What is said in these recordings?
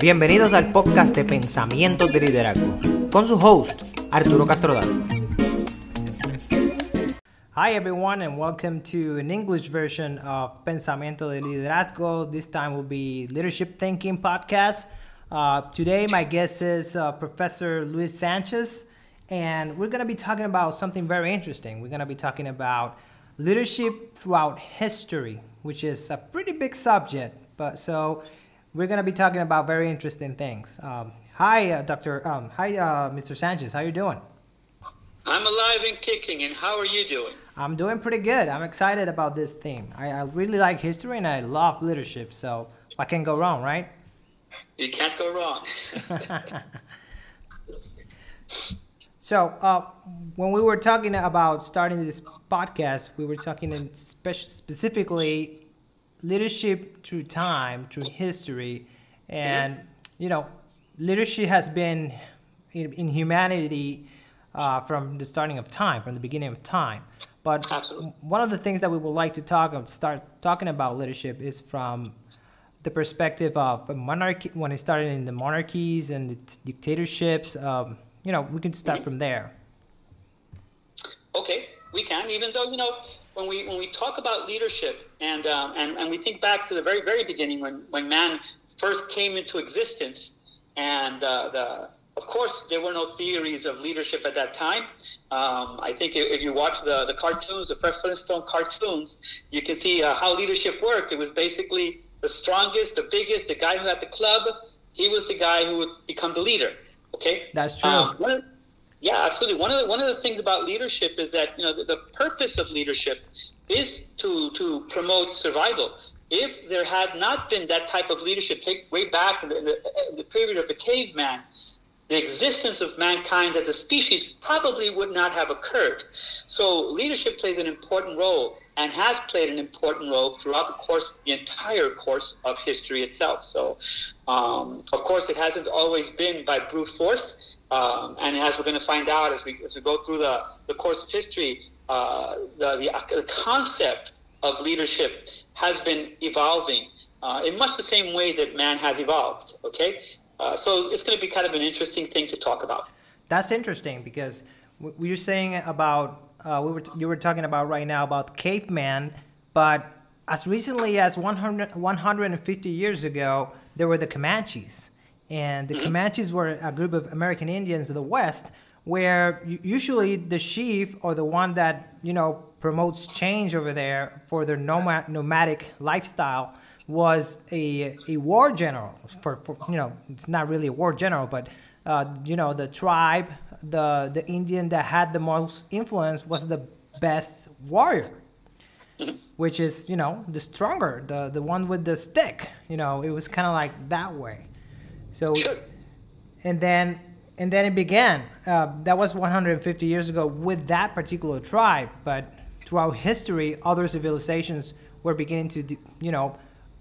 Bienvenidos al podcast de Pensamientos de Liderazgo con su host, Arturo Castrodad. Hi everyone and welcome to an English version of Pensamiento de Liderazgo. This time will be Leadership Thinking Podcast. Uh, today my guest is uh, Professor Luis Sanchez and we're going to be talking about something very interesting. We're going to be talking about leadership throughout history, which is a pretty big subject. But so we're going to be talking about very interesting things. Um, hi, uh, Dr. Um, hi, uh, Mr. Sanchez. How are you doing? I'm alive and kicking, and how are you doing? I'm doing pretty good. I'm excited about this theme. I, I really like history and I love leadership, so what can go wrong, right? You can't go wrong. so, uh, when we were talking about starting this podcast, we were talking in spe- specifically leadership through time, through history, and you know, leadership has been in, in humanity uh, from the starting of time, from the beginning of time. But Absolutely. one of the things that we would like to talk about, start talking about leadership is from the perspective of monarchy when it started in the monarchies and the dictatorships. Um, you know, we can start from there. Okay, we can. Even though you know, when we when we talk about leadership and um, and and we think back to the very very beginning when when man first came into existence, and uh, the of course there were no theories of leadership at that time. Um, I think if you watch the the cartoons, the Fred Flintstone cartoons, you can see uh, how leadership worked. It was basically the strongest, the biggest, the guy who had the club. He was the guy who would become the leader. Okay, That's true. Um, one of- yeah, absolutely. One of the one of the things about leadership is that you know the, the purpose of leadership is to to promote survival. If there had not been that type of leadership, take way back in the, the, the period of the caveman, the existence of mankind as a species probably would not have occurred. So leadership plays an important role and has played an important role throughout the course, the entire course of history itself. So, um, of course, it hasn't always been by brute force, um, and as we're going to find out as we as we go through the, the course of history, uh, the, the the concept of leadership has been evolving uh, in much the same way that man has evolved. Okay, uh, so it's going to be kind of an interesting thing to talk about. That's interesting because we were saying about uh, we were you were talking about right now about caveman, but as recently as 100, 150 years ago, there were the Comanches, and the Comanches were a group of American Indians of the West, where usually the chief or the one that you know promotes change over there for their nomad, nomadic lifestyle was a, a war general for, for you know it's not really a war general but uh, you know the tribe the the indian that had the most influence was the best warrior which is you know the stronger the the one with the stick. You know it was kind of like that way so Sure. and then and then it began. Uh, that was 150 years ago with that particular tribe but throughout history other civilizations were beginning to you know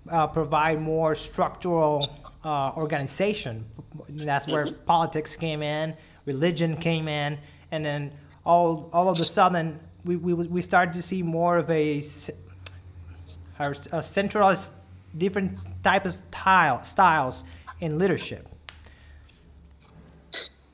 uh, provide more structural uh, organization. That's where politics came in religion came in and then all all of a sudden we, we, we started to see more of a, a centralized different type of style styles in leadership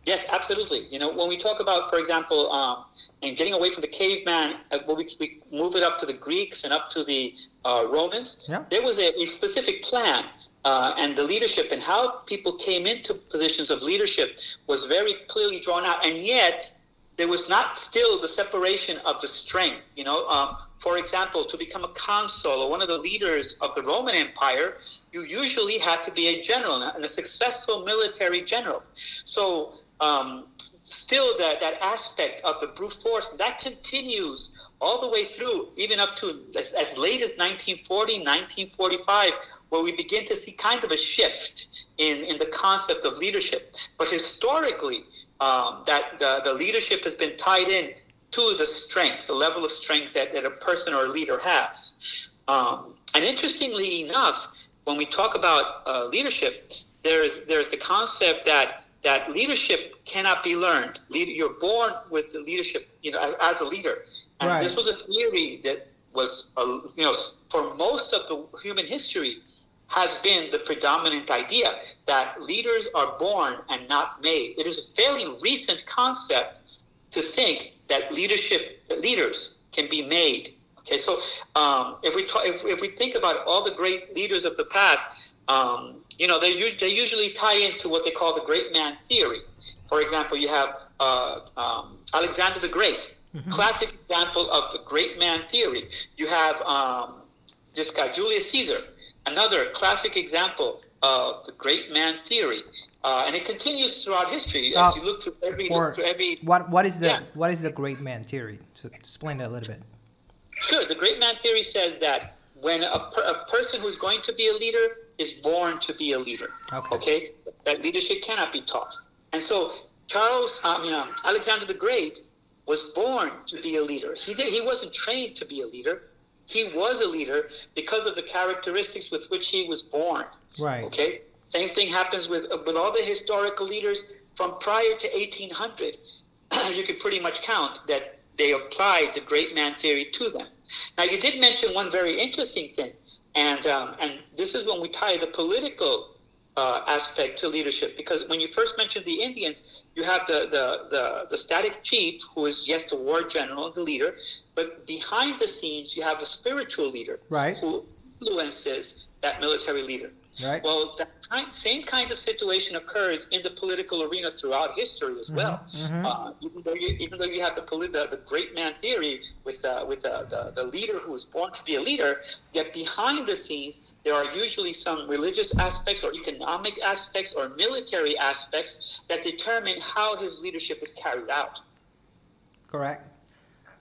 Yes, absolutely. You know, when we talk about, for example, um, and getting away from the caveman, uh, we, we move it up to the Greeks and up to the uh, Romans, Yeah. there was a, a specific plan. Uh, and the leadership and how people came into positions of leadership was very clearly drawn out. And yet, there was not still the separation of the strength. You know, um, for example, to become a consul or one of the leaders of the Roman Empire, you usually had to be a general and a successful military general. So, um, still, that that aspect of the brute force that continues all the way through, even up to as, as late as 1940, 1945, where we begin to see kind of a shift in, in the concept of leadership. But historically, um, that the, the leadership has been tied in to the strength, the level of strength that, that a person or a leader has. Um, and interestingly enough, when we talk about uh, leadership, there's there's the concept that that leadership cannot be learned. You're born with the leadership, you know, as, as a leader. And Right. this was a theory that was, uh, you know, for most of the human history, has been the predominant idea that leaders are born and not made. It is a fairly recent concept to think that leadership, that leaders can be made. Okay, so um, if we talk, if, if we think about all the great leaders of the past, um, you know, they, they usually tie into what they call the great man theory. For example, you have uh, um, Alexander the Great, mm-hmm. classic example of the great man theory. You have um, this guy, Julius Caesar, another classic example of the great man theory. Uh, and it continues throughout history as uh, you look through every, look through every. What what is the yeah. what is the great man theory? So explain that a little bit. Sure, the great man theory says that when a, per, a person who's going to be a leader is born to be a leader. Okay. okay? That leadership cannot be taught. And so Charles, I mean, um, Alexander the Great was born to be a leader. He did. He wasn't trained to be a leader. He was a leader because of the characteristics with which he was born. Right. Okay. Same thing happens with with all the historical leaders from prior to 1800. you could pretty much count that they applied the great man theory to them. Now, you did mention one very interesting thing, and um, and this is when we tie the political uh, aspect to leadership because when you first mentioned the Indians, you have the, the, the, the, static chief who is, yes, the war general, the leader, but behind the scenes, you have a spiritual leader right. who influences that military leader. Right. Well, that kind, same kind of situation occurs in the political arena throughout history as well. Mm-hmm. Uh, even though you, even though you have the, the, the great man theory with uh, with the, the, the leader who is born to be a leader, yet behind the scenes there are usually some religious aspects or economic aspects or military aspects that determine how his leadership is carried out. Correct.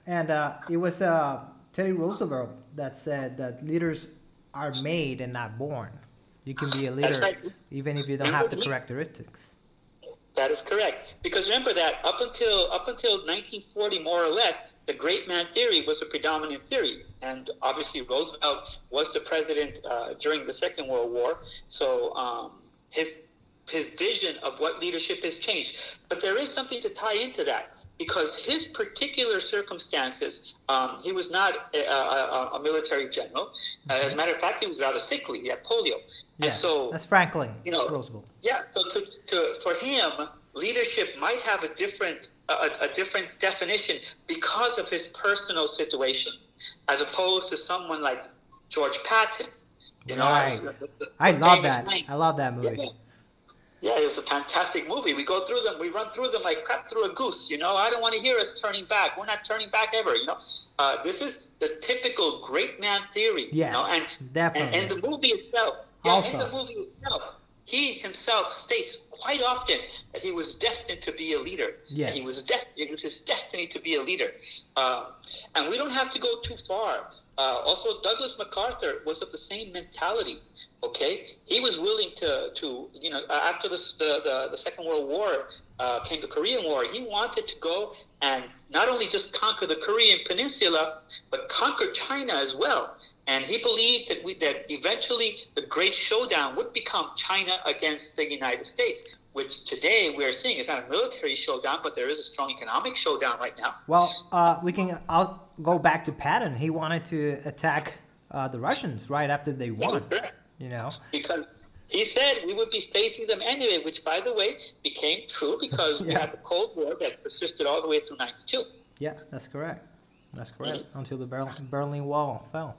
And uh, it was uh, Teddy Roosevelt that said that leaders are made and not born. You can be a leader right. even if you don't have the characteristics. That is correct. Because remember that up until up until 1940, more or less, the great man theory was a predominant theory, and obviously Roosevelt was the president uh, during the Second World War. So um, his his vision of what leadership has changed. But there is something to tie into that because his particular circumstances, um, he was not a, a, a military general. Uh, as a matter of fact, he was rather sickly. He had polio. Yes, and so that's Franklin. You know, Roosevelt. Yeah. So to, to, for him, leadership might have a different a, a different definition because of his personal situation, as opposed to someone like George Patton. You know, right. I love that. I love that movie. Yeah. Yeah, it was a fantastic movie. We go through them, we run through them like crap through a goose. You know, I don't want to hear us turning back. We're not turning back ever. You know, uh, this is the typical great man theory. Yes, you know? and, definitely. And, and the movie itself, yeah, also. in the movie itself, he himself states quite often that he was destined to be a leader. Yes. He was dest- it was his destiny to be a leader. Uh, and we don't have to go too far. Uh, also, Douglas MacArthur was of the same mentality. Okay, he was willing to, to you know, after the, the, the Second World War uh, came the Korean War, he wanted to go and not only just conquer the Korean Peninsula, but conquer China as well. And he believed that we, that eventually the great showdown would become China against the United States, which today we are seeing is not a military showdown, but there is a strong economic showdown right now. Well, uh, we can. I'll go back to Patton. He wanted to attack uh, the Russians right after they won. Yeah, you know, because he said we would be facing them anyway, which, by the way, became true because yeah. we had the Cold War that persisted all the way through '92. Yeah, that's correct. That's correct. Until the Berlin Wall fell.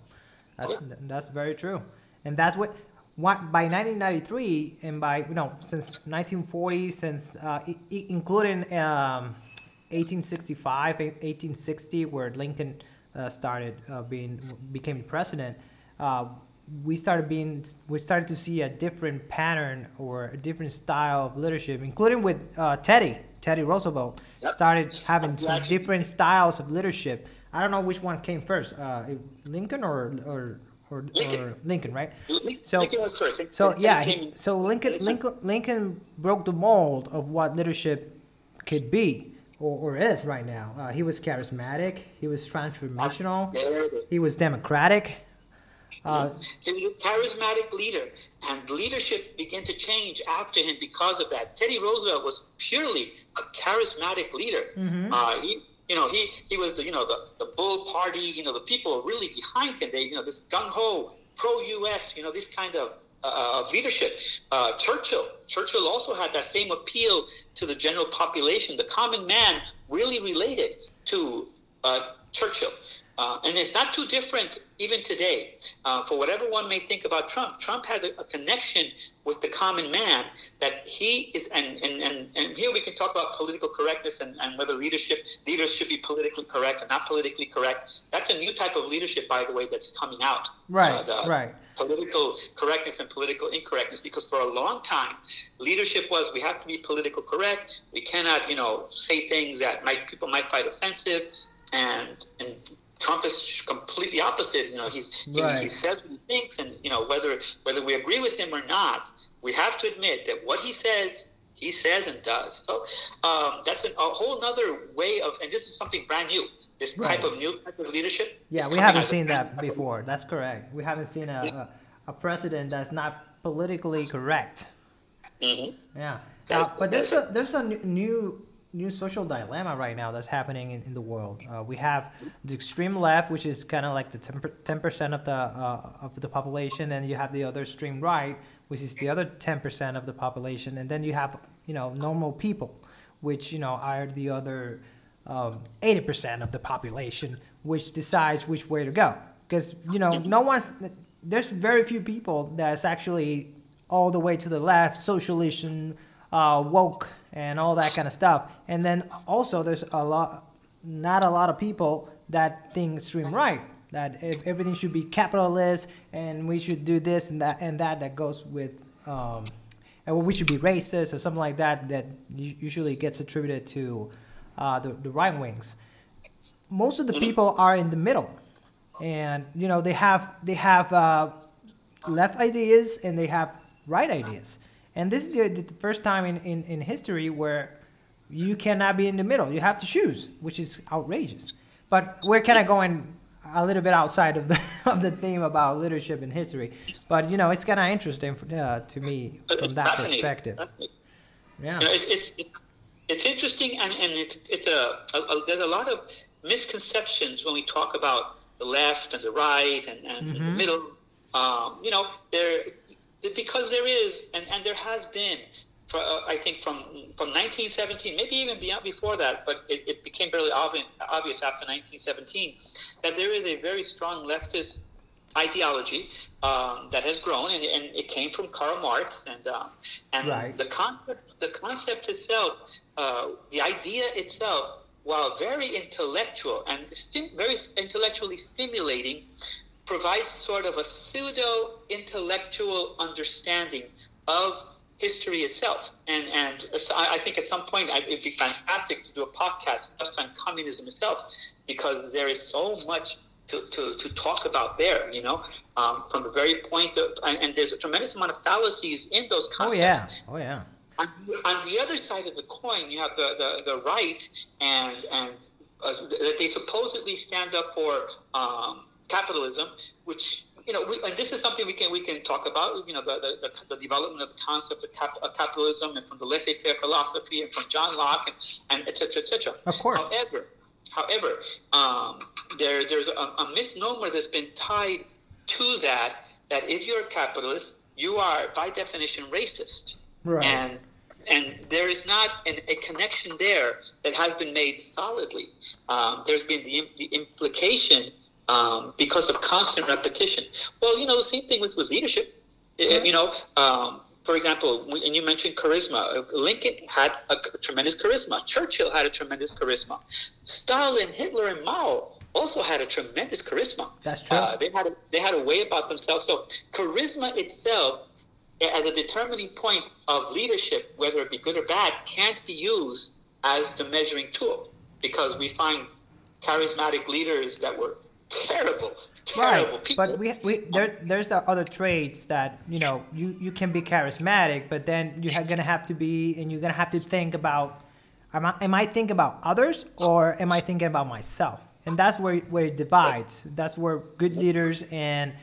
That's that's very true, and that's what. What, by 1993 and by you know since 1940 since uh, I- including um, 1865 1860 where Lincoln uh, started uh, being became president uh, we started being we started to see a different pattern or a different style of leadership, including with uh, Teddy Teddy Roosevelt yep. started having some different styles of leadership. I don't know which one came first, uh, Lincoln or or or Lincoln, or Lincoln right? So Lincoln was first. So yeah, he, so Lincoln Lincoln Lincoln broke the mold of what leadership could be. Or, or is right now. Uh, he was charismatic. He was transformational. He was democratic. Uh, he was a charismatic leader, and leadership began to change after him because of that. Teddy Roosevelt was purely a charismatic leader. Mm-hmm. Uh, he, you know, he he was the you know the the Bull Party. You know, the people really behind him. They, you know, this gung ho pro U.S. You know, this kind of uh, of leadership. Uh, Churchill, Churchill also had that same appeal to the general population. The common man really related to uh, Churchill. Uh, and it's not too different even today. Uh, for whatever one may think about Trump, Trump has a, a, connection with the common man that he is, and, and, and, and here we can talk about political correctness and, and whether leadership leaders should be politically correct or not politically correct. That's a new type of leadership, by the way, that's coming out. Right, uh, right political correctness and political incorrectness because for a long time leadership was we have to be political correct we cannot you know say things that might people might find offensive and and Trump is completely opposite. You know, he's right. he, he, says what he thinks, and you know whether whether we agree with him or not, we have to admit that what he says, he says and does. So um, that's an, a whole other way of, and this is something brand new. This right. type of new type of leadership. Yeah, we haven't seen that before. That's correct. We haven't seen a, a, a president that's not politically correct. Mm-hmm. Yeah, uh, but there's a there's a new new social dilemma right now that's happening in, in the world. Uh, we have the extreme left, which is kind of like the 10 percent of the uh, of the population, and you have the other extreme right, which is the other ten percent of the population, and then you have you know normal people, which you know are the other um, eighty um, percent of the population, which decides which way to go. Because you know no one's there's very few people that's actually all the way to the left, socialism, uh, woke and all that kind of stuff. And then also there's a lot, not a lot of people that think extreme right, that everything should be capitalist and we should do this and that and that that goes with, um, and we should be racist or something like that that usually gets attributed to uh, the, the right wings. Most of the people are in the middle, and you know they have they have uh, left ideas and they have right ideas. And this is the, the first time in, in, in history where you cannot be in the middle. You have to choose, which is outrageous. But we're kind of going a little bit outside of the of the theme about leadership in history. But you know, it's kind of interesting for, uh, to me from it's that perspective. Yeah, you know, it's, it's it's interesting, and and it's it's a, a, a, there's a lot of misconceptions when we talk about the left and the right and, and mm-hmm. the middle. Um, you know, there because there is, and, and there has been, for, uh, I think from from 1917, maybe even beyond before that, but it, it became fairly obvious, obvious after 1917 that there is a very strong leftist ideology um, that has grown, and, and, it came from Karl Marx, and uh, and right. the concept the concept itself, uh, the idea itself, while very intellectual and stim- very intellectually stimulating, provides sort of a pseudo intellectual understanding of history itself. And and I think at some point it'd be fantastic to do a podcast just on communism itself because there is so much to, to, to talk about there, you know, um, from the very point of, and, and, there's a tremendous amount of fallacies in those concepts. Oh, yeah. Oh, yeah. On, on the other side of the coin, you have the, the, the right and, and uh, they supposedly stand up for um, capitalism, which you know, we, and this is something we can we can talk about. You know, the the, the development of the concept of, cap, of, capitalism and from the laissez-faire philosophy and from John Locke and, and et cetera, et cetera. Of course. However, however, um, there there's a, a misnomer that's been tied to that that if you're a capitalist, you are by definition racist. Right. And and there is not an, a connection there that has been made solidly. Um, there's been the, the implication um, because of constant repetition. Well, you know, the same thing with, with leadership. You know, um, for example, and you mentioned charisma. Lincoln had a tremendous charisma. Churchill had a tremendous charisma. Stalin, Hitler, and Mao also had a tremendous charisma. That's true. Uh, they had a, they had a way about themselves. So charisma itself, as a determining point of leadership, whether it be good or bad, can't be used as the measuring tool because we find charismatic leaders that were terrible, terrible right. People. But we, we there there's the other traits that you know you you can be charismatic, but then you're gonna have to be and you're gonna have to think about am I am I thinking about others or am I thinking about myself? And that's where where it divides. That's where good leaders and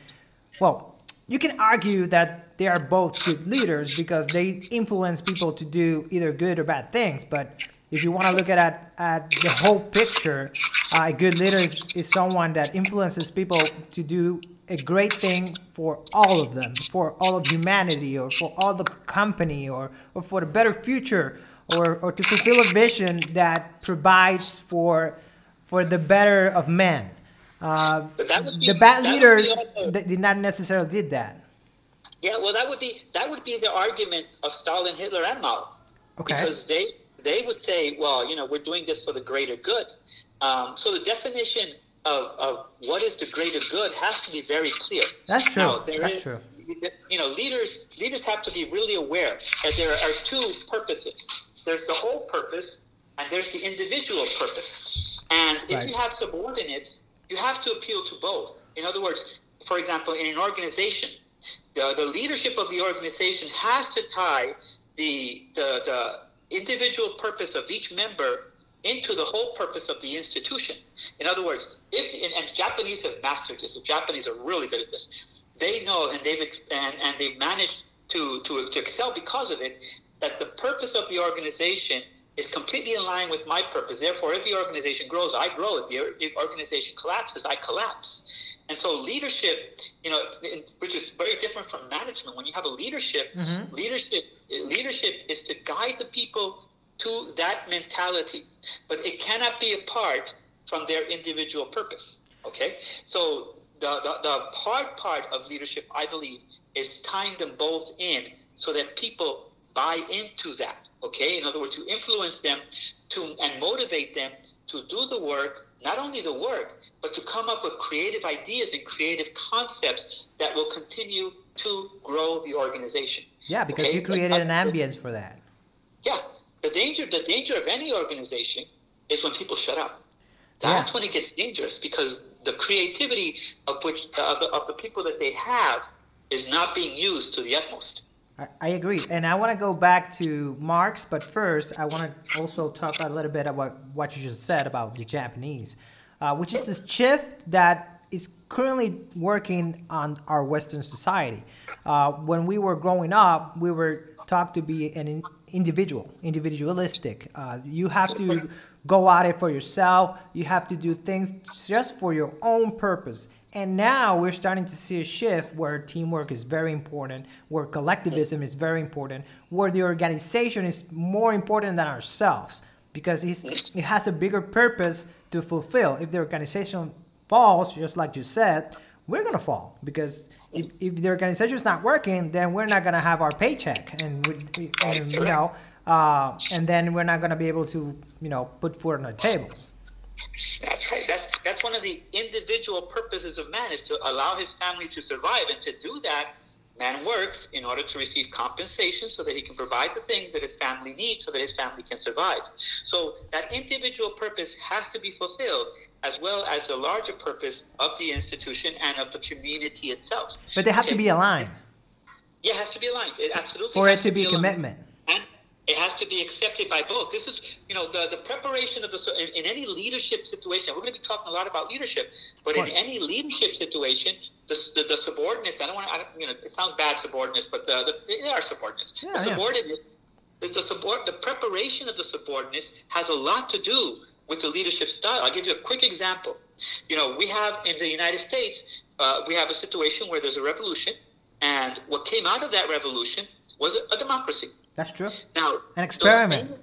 well, you can argue that they are both good leaders because they influence people to do either good or bad things, but if you want to look at, at, at the whole picture, uh, a good leader is, is someone that influences people to do a great thing for all of them, for all of humanity, or for all the company, or, or for the better future, or, or to fulfill a vision that provides for for the better of men. Uh, But that would be- the bad that would be leaders also- did not necessarily did that. Yeah, well, that would be that would be the argument of Stalin, Hitler, and Mao. Okay. Because they they would say, well, you know, we're doing this for the greater good. Um, so the definition of, of what is the greater good has to be very clear. That's true. Now, there That's is- true. You know, leaders leaders have to be really aware that there are two purposes. There's the whole purpose, and there's the individual purpose. And if Right. you have subordinates, you have to appeal to both. In other words, for example, in an organization, the, the leadership of the organization has to tie the, the, the individual purpose of each member into the whole purpose of the institution. In other words, if and, Japanese have mastered this. The Japanese are really good at this. They know and they've and, and they've managed to, to to excel because of it. That the purpose of the organization is completely in line with my purpose. Therefore, if the organization grows, I grow. If the organization collapses, I collapse. And so, leadership, you know, which is very different from management. When you have a leadership, Mhm. leadership leadership is to guide the people to that mentality, but it cannot be apart from their individual purpose. Okay, so the, the, the hard part of leadership, I believe, is tying them both in so that people buy into that. Okay, in other words, to influence them to and motivate them to do the work, not only the work, but to come up with creative ideas and creative concepts that will continue to grow the organization. Yeah, because Okay, you like, created an ambience for that. Yeah, the danger the danger of any organization is when people shut up. That's Yeah. when it gets dangerous because the creativity of which of the, of the people that they have is not being used to the utmost. I, agree, and I want to go back to Marx, but first I want to also talk a little bit about what you just said about the Japanese, uh, which is this shift that is currently working on our Western society. Uh, when we were growing up, we were taught to be an in- individual, individualistic. Uh, you have to go at it for yourself. You have to do things just for your own purpose. And now we're starting to see a shift where teamwork is very important, where collectivism is very important, where the organization is more important than ourselves because it's, it has a bigger purpose to fulfill. If the organization falls, just like you said, we're gonna fall because if, if the organization is not working, then we're not gonna have our paycheck, and, we, and you know, uh, and then we're not gonna be able to, you know, put food on our tables. That's right. That's that's one of the individual purposes of man is to allow his family to survive, and to do that, man works in order to receive compensation so that he can provide the things that his family needs, so that his family can survive. So that individual purpose has to be fulfilled, as well as the larger purpose of the institution and of the community itself. But they have to be aligned Yeah, it has to be aligned. It absolutely for it has to be aligned. commitment. And it has to be accepted by both. This is, you know, the, the preparation of the, in, in any leadership situation, we're going to be talking a lot about leadership, but in any leadership situation, the, the, the subordinates, I don't want to, I don't, you know, it sounds bad subordinates, but the, the, they are subordinates. Yeah, the yeah. subordinates, the, the, support, the preparation of the subordinates has a lot to do with the leadership style. I'll give you a quick example. You know, we have in the United States, uh, we have a situation where there's a revolution, and what came out of that revolution was a, a democracy. That's true. Now, An experiment. same-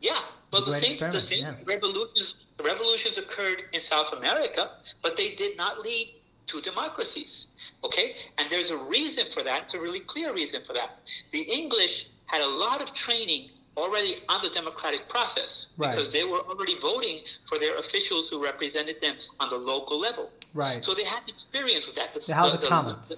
yeah, but the same, the same yeah. revolutions, revolutions occurred in South America, but they did not lead to democracies. Okay, and there's a reason for that. It's a really clear reason for that. The English had a lot of training already on the democratic process Right. because they were already voting for their officials who represented them on the local level. Right. So they had experience with that. The House of Commons.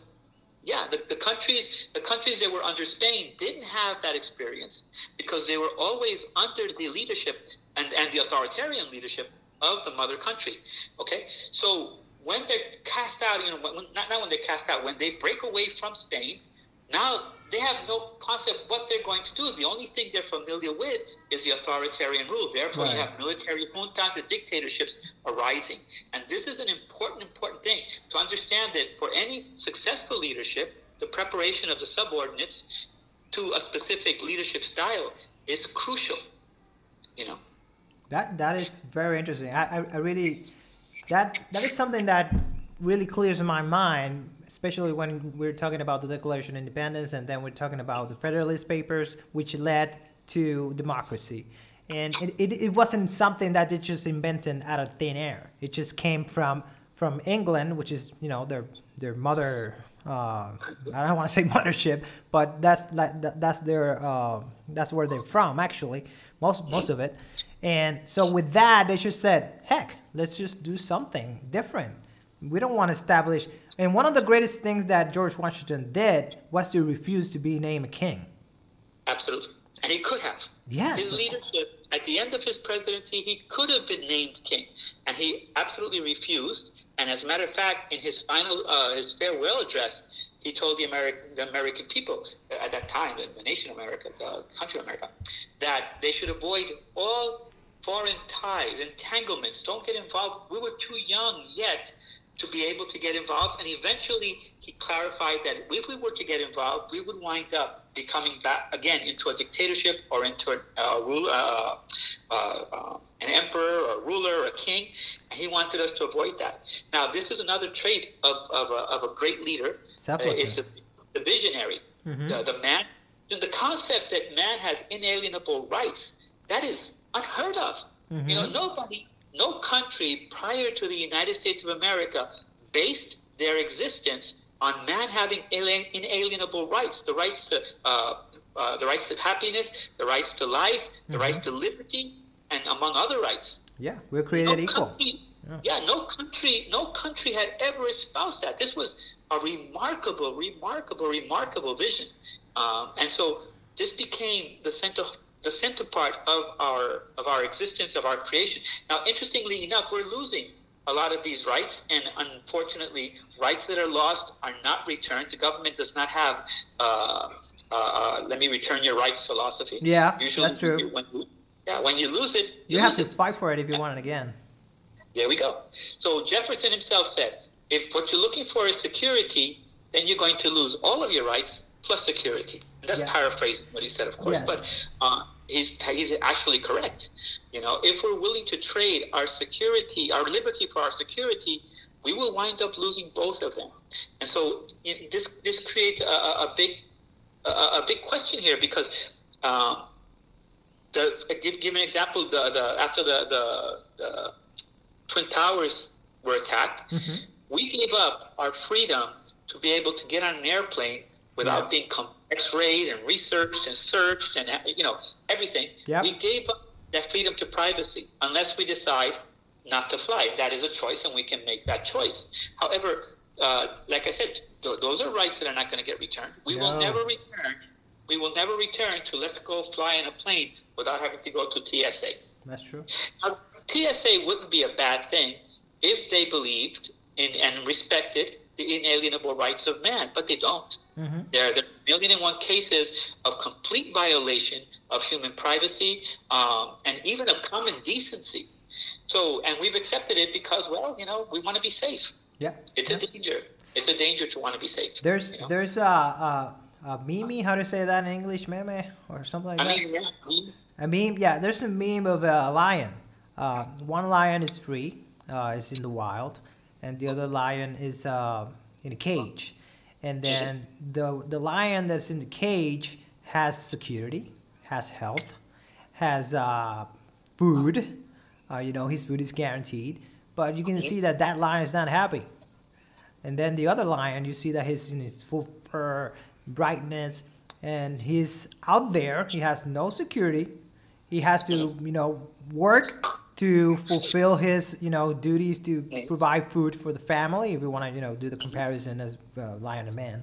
Yeah, the, the countries the countries that were under Spain didn't have that experience because they were always under the leadership and, and the authoritarian leadership of the mother country. Okay, so when they're cast out, you know, when, not, not when they're cast out, when they break away from Spain, now they have no concept what they're going to do. The only thing they're familiar with is the authoritarian rule. Therefore, you have military juntas and dictatorships arising. And this is an important, important thing to understand that for any successful leadership, the preparation of the subordinates to a specific leadership style is crucial. You know, That that is very interesting. I, I, I really that that is something that really clears my mind, especially when we're talking about the Declaration of Independence and then we're talking about the Federalist Papers, which led to democracy. And it, it, it wasn't something that they just invented out of thin air. It just came from from England, which is you know their their mother. Uh, I don't want to say mothership, but that's that's their uh, that's where they're from actually, most most of it. And so with that, they just said, heck, let's just do something different. We don't want to establish. And one of the greatest things that George Washington did was to refuse to be named a king. Absolutely, and he could have. Yes. His leadership at the end of his presidency, he could have been named king, and he absolutely refused. And as a matter of fact, in his final, uh, his farewell address, he told the American, the American people at that time, the nation of America, the country of America, that they should avoid all foreign ties, entanglements. Don't get involved. We were too young yet to be able to get involved. And eventually, he clarified that if we were to get involved, we would wind up becoming back again into a dictatorship or into a, a ruler, uh, uh, uh, an emperor or a ruler or a king. And he wanted us to avoid that. Now, this is another trait of, of, a, of a great leader. Uh, it's the, the visionary, mm-hmm. the, the man. The concept that man has inalienable rights, that is unheard of. Mm-hmm. You know, nobody no country prior to the United States of America based their existence on man having inalienable rights, the rights to uh, uh, the rights to happiness, the rights to life, the mm-hmm. rights to liberty, and among other rights. Yeah, we're created no equal. Country, yeah. yeah, no country, no country had ever espoused that. This was a remarkable, remarkable, remarkable vision, um, and so this became the center the center part of our of our existence of our creation. Now, interestingly enough, we're losing a lot of these rights, and unfortunately, rights that are lost are not returned. The government does not have uh, uh, uh "let me return your rights" philosophy. Yeah, Usually that's true. When you, yeah, when you lose it, you, you have to it. fight for it if you want it again. There we go. So Jefferson himself said, "If what you're looking for is security, then you're going to lose all of your rights plus security. That's yes. paraphrasing what he said, of course, yes. but uh, he's he's actually correct. You know, if we're willing to trade our security, our liberty for our security, we will wind up losing both of them. And so this this creates a, a big a, a, big question here because. Um, the, give, give an example. The, the after the, the, the twin towers were attacked, mm-hmm. we gave up our freedom to be able to get on an airplane without yeah. being X-rayed and researched and searched and you know everything. Yep. We gave up that freedom to privacy unless we decide not to fly. That is a choice, and we can make that choice. However, uh, like I said, th- those are rights that are not going to get returned. We no. will never return. We will never return to let's go fly in a plane without having to go to TSA. That's true. Now, TSA wouldn't be a bad thing if they believed in and respected the inalienable rights of man, but they don't. Mm-hmm. There, there are a million and one cases of complete violation of human privacy um, and even of common decency. So, and we've accepted it because, well, you know, we want to be safe. Yeah, it's yeah. a danger. It's a danger to want to be safe. There's, you know? there's a, a, a meme. How to say that in English, meme or something like I that. Mean, yeah, a meme. Yeah, there's a meme of a lion. Uh, one lion is free. Uh, it's in the wild and the other lion is uh, in a cage. And then the the lion that's in the cage has security, has health, has uh, food. Uh, you know, his food is guaranteed. But you can see that that lion is not happy. And then the other lion, you see that he's in his full fur, brightness, and he's out there. He has no security. He has to, you know, work to fulfill his you know duties to provide food for the family if we want to you know do the comparison as uh, lion and man.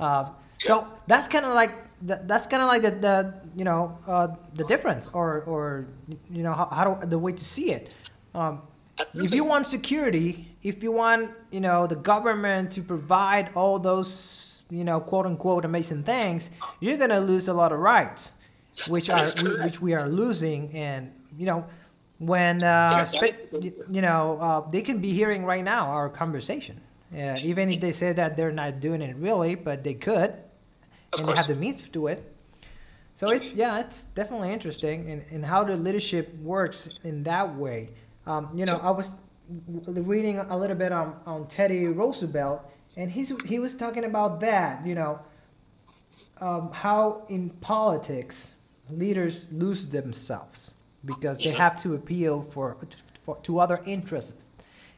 Uh, so that's kind of like that's kind of like the, the you know uh, the difference or or you know how, how do, the way to see it. Um, if you want security if you want you know the government to provide all those you know quote unquote amazing things you're gonna lose a lot of rights which are which we are losing and you know when uh, you know uh, they can be hearing right now our conversation. Yeah, even if they say that they're not doing it really but they could of and course. they have the means to do it. So it's yeah it's definitely interesting in, in how the leadership works in that way. Um, you know i was reading a little bit on, on Teddy Roosevelt, and he's he was talking about that. You know, um, how in politics leaders lose themselves because they have to appeal for, for to other interests,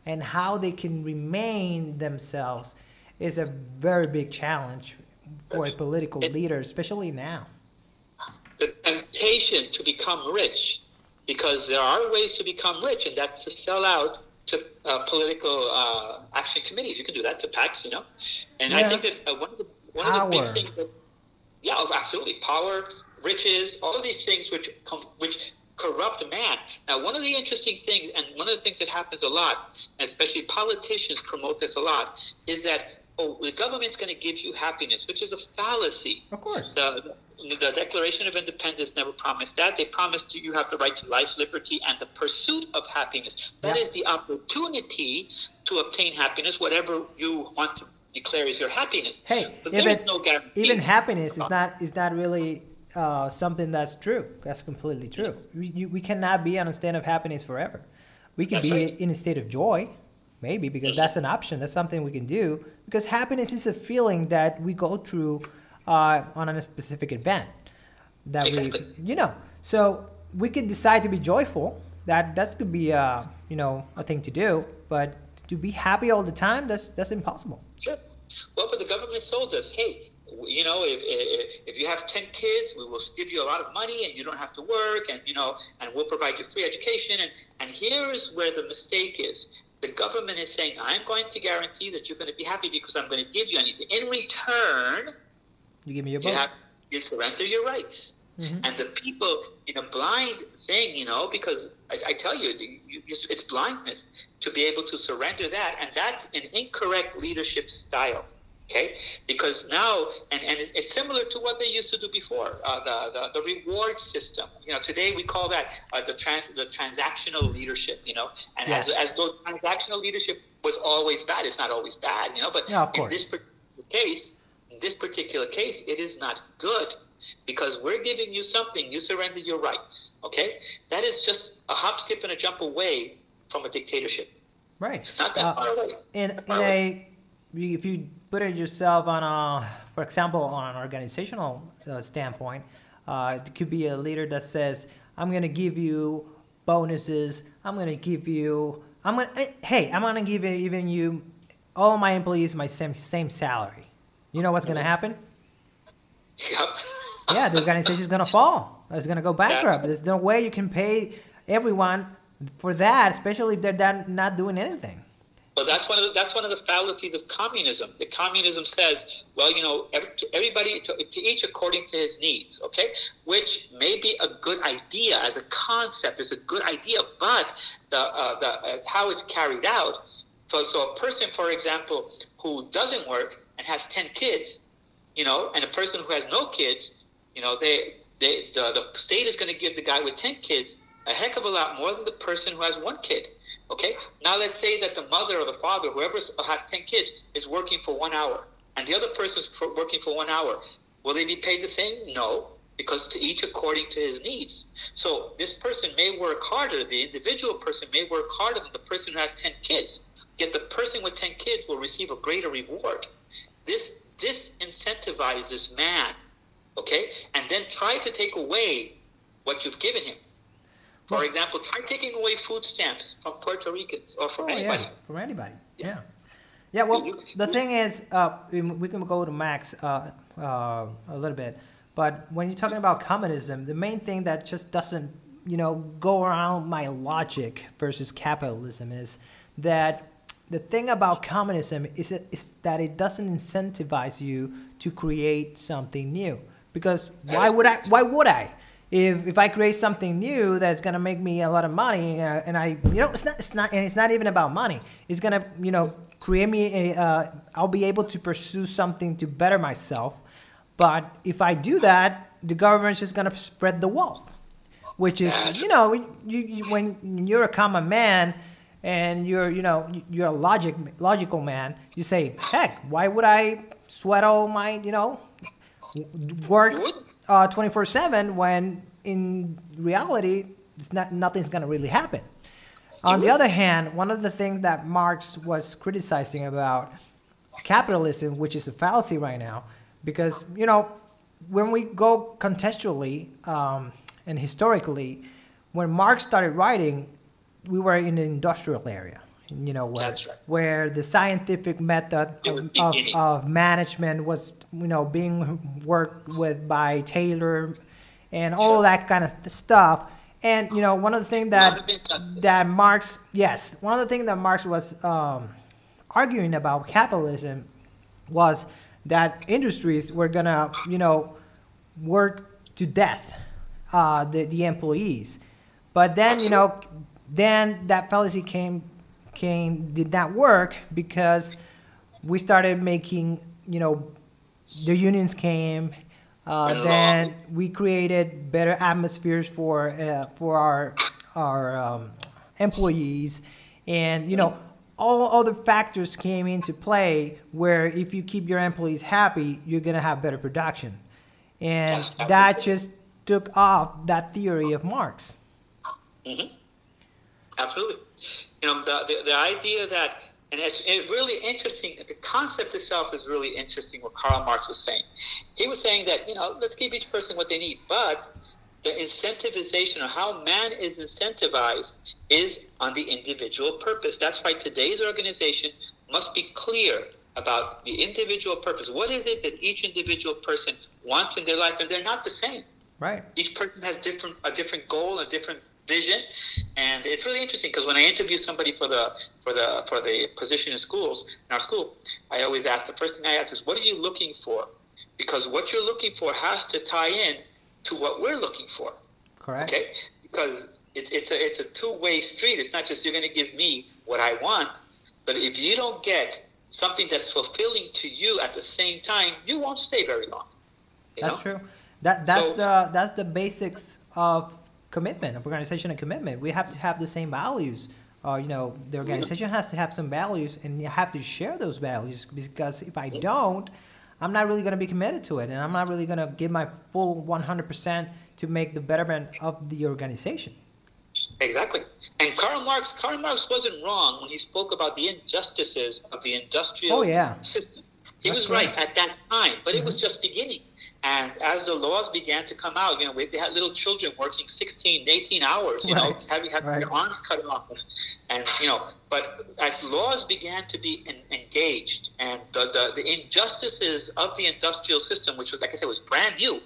and how they can remain themselves is a very big challenge for a political leader, especially now. the temptation to become rich, because there are ways to become rich, and that's to sell out to uh, political uh, action committees. You can do that to PACs, you know. And I think that uh, one of the one of the big things that yeah, oh, absolutely, power, riches, all of these things which come which corrupt man. Now, one of the interesting things, and one of the things that happens a lot, especially politicians promote this a lot, is that oh, the government's going to give you happiness, which is a fallacy. Of course. The, the Declaration of Independence never promised that. They promised you you have the right to life, liberty, and the pursuit of happiness. That Yeah. is the opportunity to obtain happiness, whatever you want to declare is your happiness. Hey, but there even is no guarantee. even happiness is not is not really uh, something that's true. That's completely true. We, you, we cannot be on a state of happiness forever. We can That's be right. in a state of joy, maybe because that's an option. That's something we can do because happiness is a feeling that we go through uh, on a specific event that Exactly. we you know. So we could decide to be joyful. That that could be uh, you know a thing to do, but to be happy all the time that's that's impossible. Sure. Well, but the government sold us, hey, you know, if, if, if you have 10 kids, we will give you a lot of money and you don't have to work and, you know, and we'll provide you free education. And, and here's where the mistake is. The government is saying, I'm going to guarantee that you're going to be happy because I'm going to give you anything. In return, You give me your you have you surrender your rights. Mhm. And the people in a blind thing, you know, because I, I tell you- it's blindness to be able to surrender that, and that's an incorrect leadership style. Okay, because now, and, and it's similar to what they used to do before, uh, the, the the reward system. You know, today we call that uh, the trans the transactional leadership. You know, and Yes. as as though transactional leadership was always bad. It's not always bad. You know, but Yeah, in this particular case, in this particular case, it is not good because we're giving you something. You surrender your rights. Okay, that is just a hop, skip, and a jump away from a dictatorship. Right. It's not that Uh, far away. in in a if you put it yourself on a for example on an organizational uh, standpoint uh, it could be a leader that says i'm going to give you bonuses. I'm going to give you i'm going to hey i'm going to give you, even you all my employees my same same salary. You know what's going to happen? Yep. yeah the organization is going to fall. It's going to go bankrupt. There's no way you can pay everyone for that especially if they're done, not doing anything Well, that's one of the, that's one of the fallacies of communism. The communism says, well, you know, to everybody to, to each according to his needs. Okay, which may be a good idea as a concept, is a good idea, but the uh, the uh, how it's carried out. So, so a person, for example, who doesn't work and has ten kids, you know, and a person who has no kids, you know, they they the, the state is going to give the guy with ten kids a heck of a lot more than the person who has one kid. Okay? Now let's say that the mother or the father, whoever has 10 kids, is working for one hour, and the other person is working for one hour. Will they be paid the same? No, because to each according to his needs. So this person may work harder, the individual person may work harder than the person who has 10 kids, yet the person with 10 kids will receive a greater reward. This, this incentivizes man, okay? And then try to take away what you've given him. For example, try taking away food stamps from Puerto Ricans or from Oh, anybody. yeah, from anybody. Yeah. Yeah, well, the thing is, uh, we we can go to Marx uh, uh, a little bit, but when you're talking about communism, the main thing that just doesn't, you know, go around my logic versus capitalism is that the thing about communism is, that- is that it doesn't incentivize you to create something new. Because why would I? Why would I? If if I create something new that's gonna make me a lot of money, uh, and I, you know, it's not, it's not, and it's not even about money. It's gonna, you know, create me a, uh, I'll be able to pursue something to better myself. But if I do that, the government's just gonna spread the wealth, which is, you know, you, you when you're a common man and you're, you know, you're a logic logical man, you say, heck, why would I sweat all my, you know, work uh, 24 7 when in reality it's not nothing's gonna really happen on the other hand, one of the things that Marx was criticizing about capitalism, which is a fallacy right now, because you know when we go contextually um, and historically, when Marx started writing, we were in the industrial area. You know where, right. where the scientific method of, of, of management was you know being worked with by Taylor and all Sure. that kind of stuff. And you know one of the things that that Marx yes one of the things that Marx was um, arguing about capitalism was that industries were gonna you know work to death uh, the the employees, but then you know then that fallacy came came did not work because we started making you know the unions came. Uh, then we created better atmospheres for uh, for our our um, employees, and you know all other factors came into play. Where if you keep your employees happy, you're gonna have better production, and that just took off that theory of Marx. Absolutely. You know, the, the, the idea that, and it's it really interesting, the concept itself is really interesting what Karl Marx was saying. He was saying that, you know, let's give each person what they need, but the incentivization of how man is incentivized is on the individual purpose. That's why today's organization must be clear about the individual purpose. What is it that each individual person wants in their life? And they're not the same Right. each person has different a different goal, a different vision, and it's really interesting because when I interview somebody for the for the for the position in schools in our school, I always ask the first thing I ask is, "What are you looking for?" Because what you're looking for has to tie in to what we're looking for. Correct. Okay, because it, it's a it's a two way street. It's not just you're going to give me what I want, but if you don't get something that's fulfilling to you at the same time, you won't stay very long. That's know? true. That that's So- the that's the basics of commitment, of organization and commitment. We have to have the same values. Uh, you know, the organization has to have some values, and you have to share those values. Because if I don't, I'm not really going to be committed to it, and I'm not really going to give my full 100% to make the betterment of the organization. Exactly. And Karl Marx, Karl Marx wasn't wrong when he spoke about the injustices of the industrial Oh, yeah. system. He That's was right. right. Mm-hmm. at that time, but it was just beginning. And as the laws began to come out, you know, they had little children working 16, 18 hours, you know, having, having Right. their arms cut off. And, and, you know, but as laws began to be en- engaged and the, the, the injustices of the industrial system, which was, like I said, was brand new,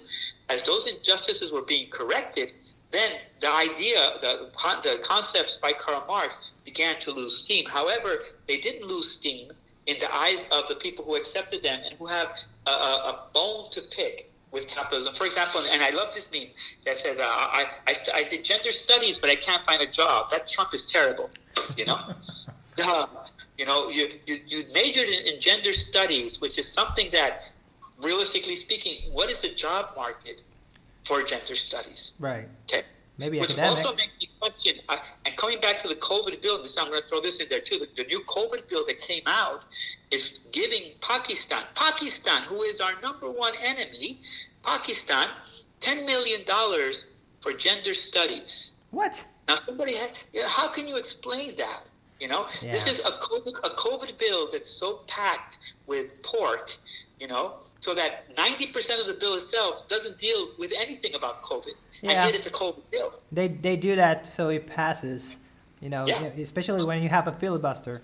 as those injustices were being corrected, then the idea, the, the concepts by Karl Marx began to lose steam. However, they didn't lose steam in the eyes of the people who accepted them and who have a, a, a bone to pick with capitalism. For example, and I love this meme that says, uh, I, I, st- I did gender studies, but I can't find a job. That Trump is terrible, you know? Uh, you know, you, you, you majored in, in gender studies, which is something that, realistically speaking, what is the job market for gender studies? Right. Okay. Maybe Which academics. also makes me question, uh, and coming back to the COVID bill, and this, I'm going to throw this in there too. The, the new COVID bill that came out is giving Pakistan, Pakistan, who is our number one enemy, Pakistan, $10 million for gender studies. what? Now, somebody had, you know, how can you explain that? You know, this is a COVID, a COVID bill that's so packed with pork, you know, so that 90% of the bill itself doesn't deal with anything about COVID. And Yeah. yet it's a COVID bill. They they do that so it passes. You know, Yeah. especially when you have a filibuster,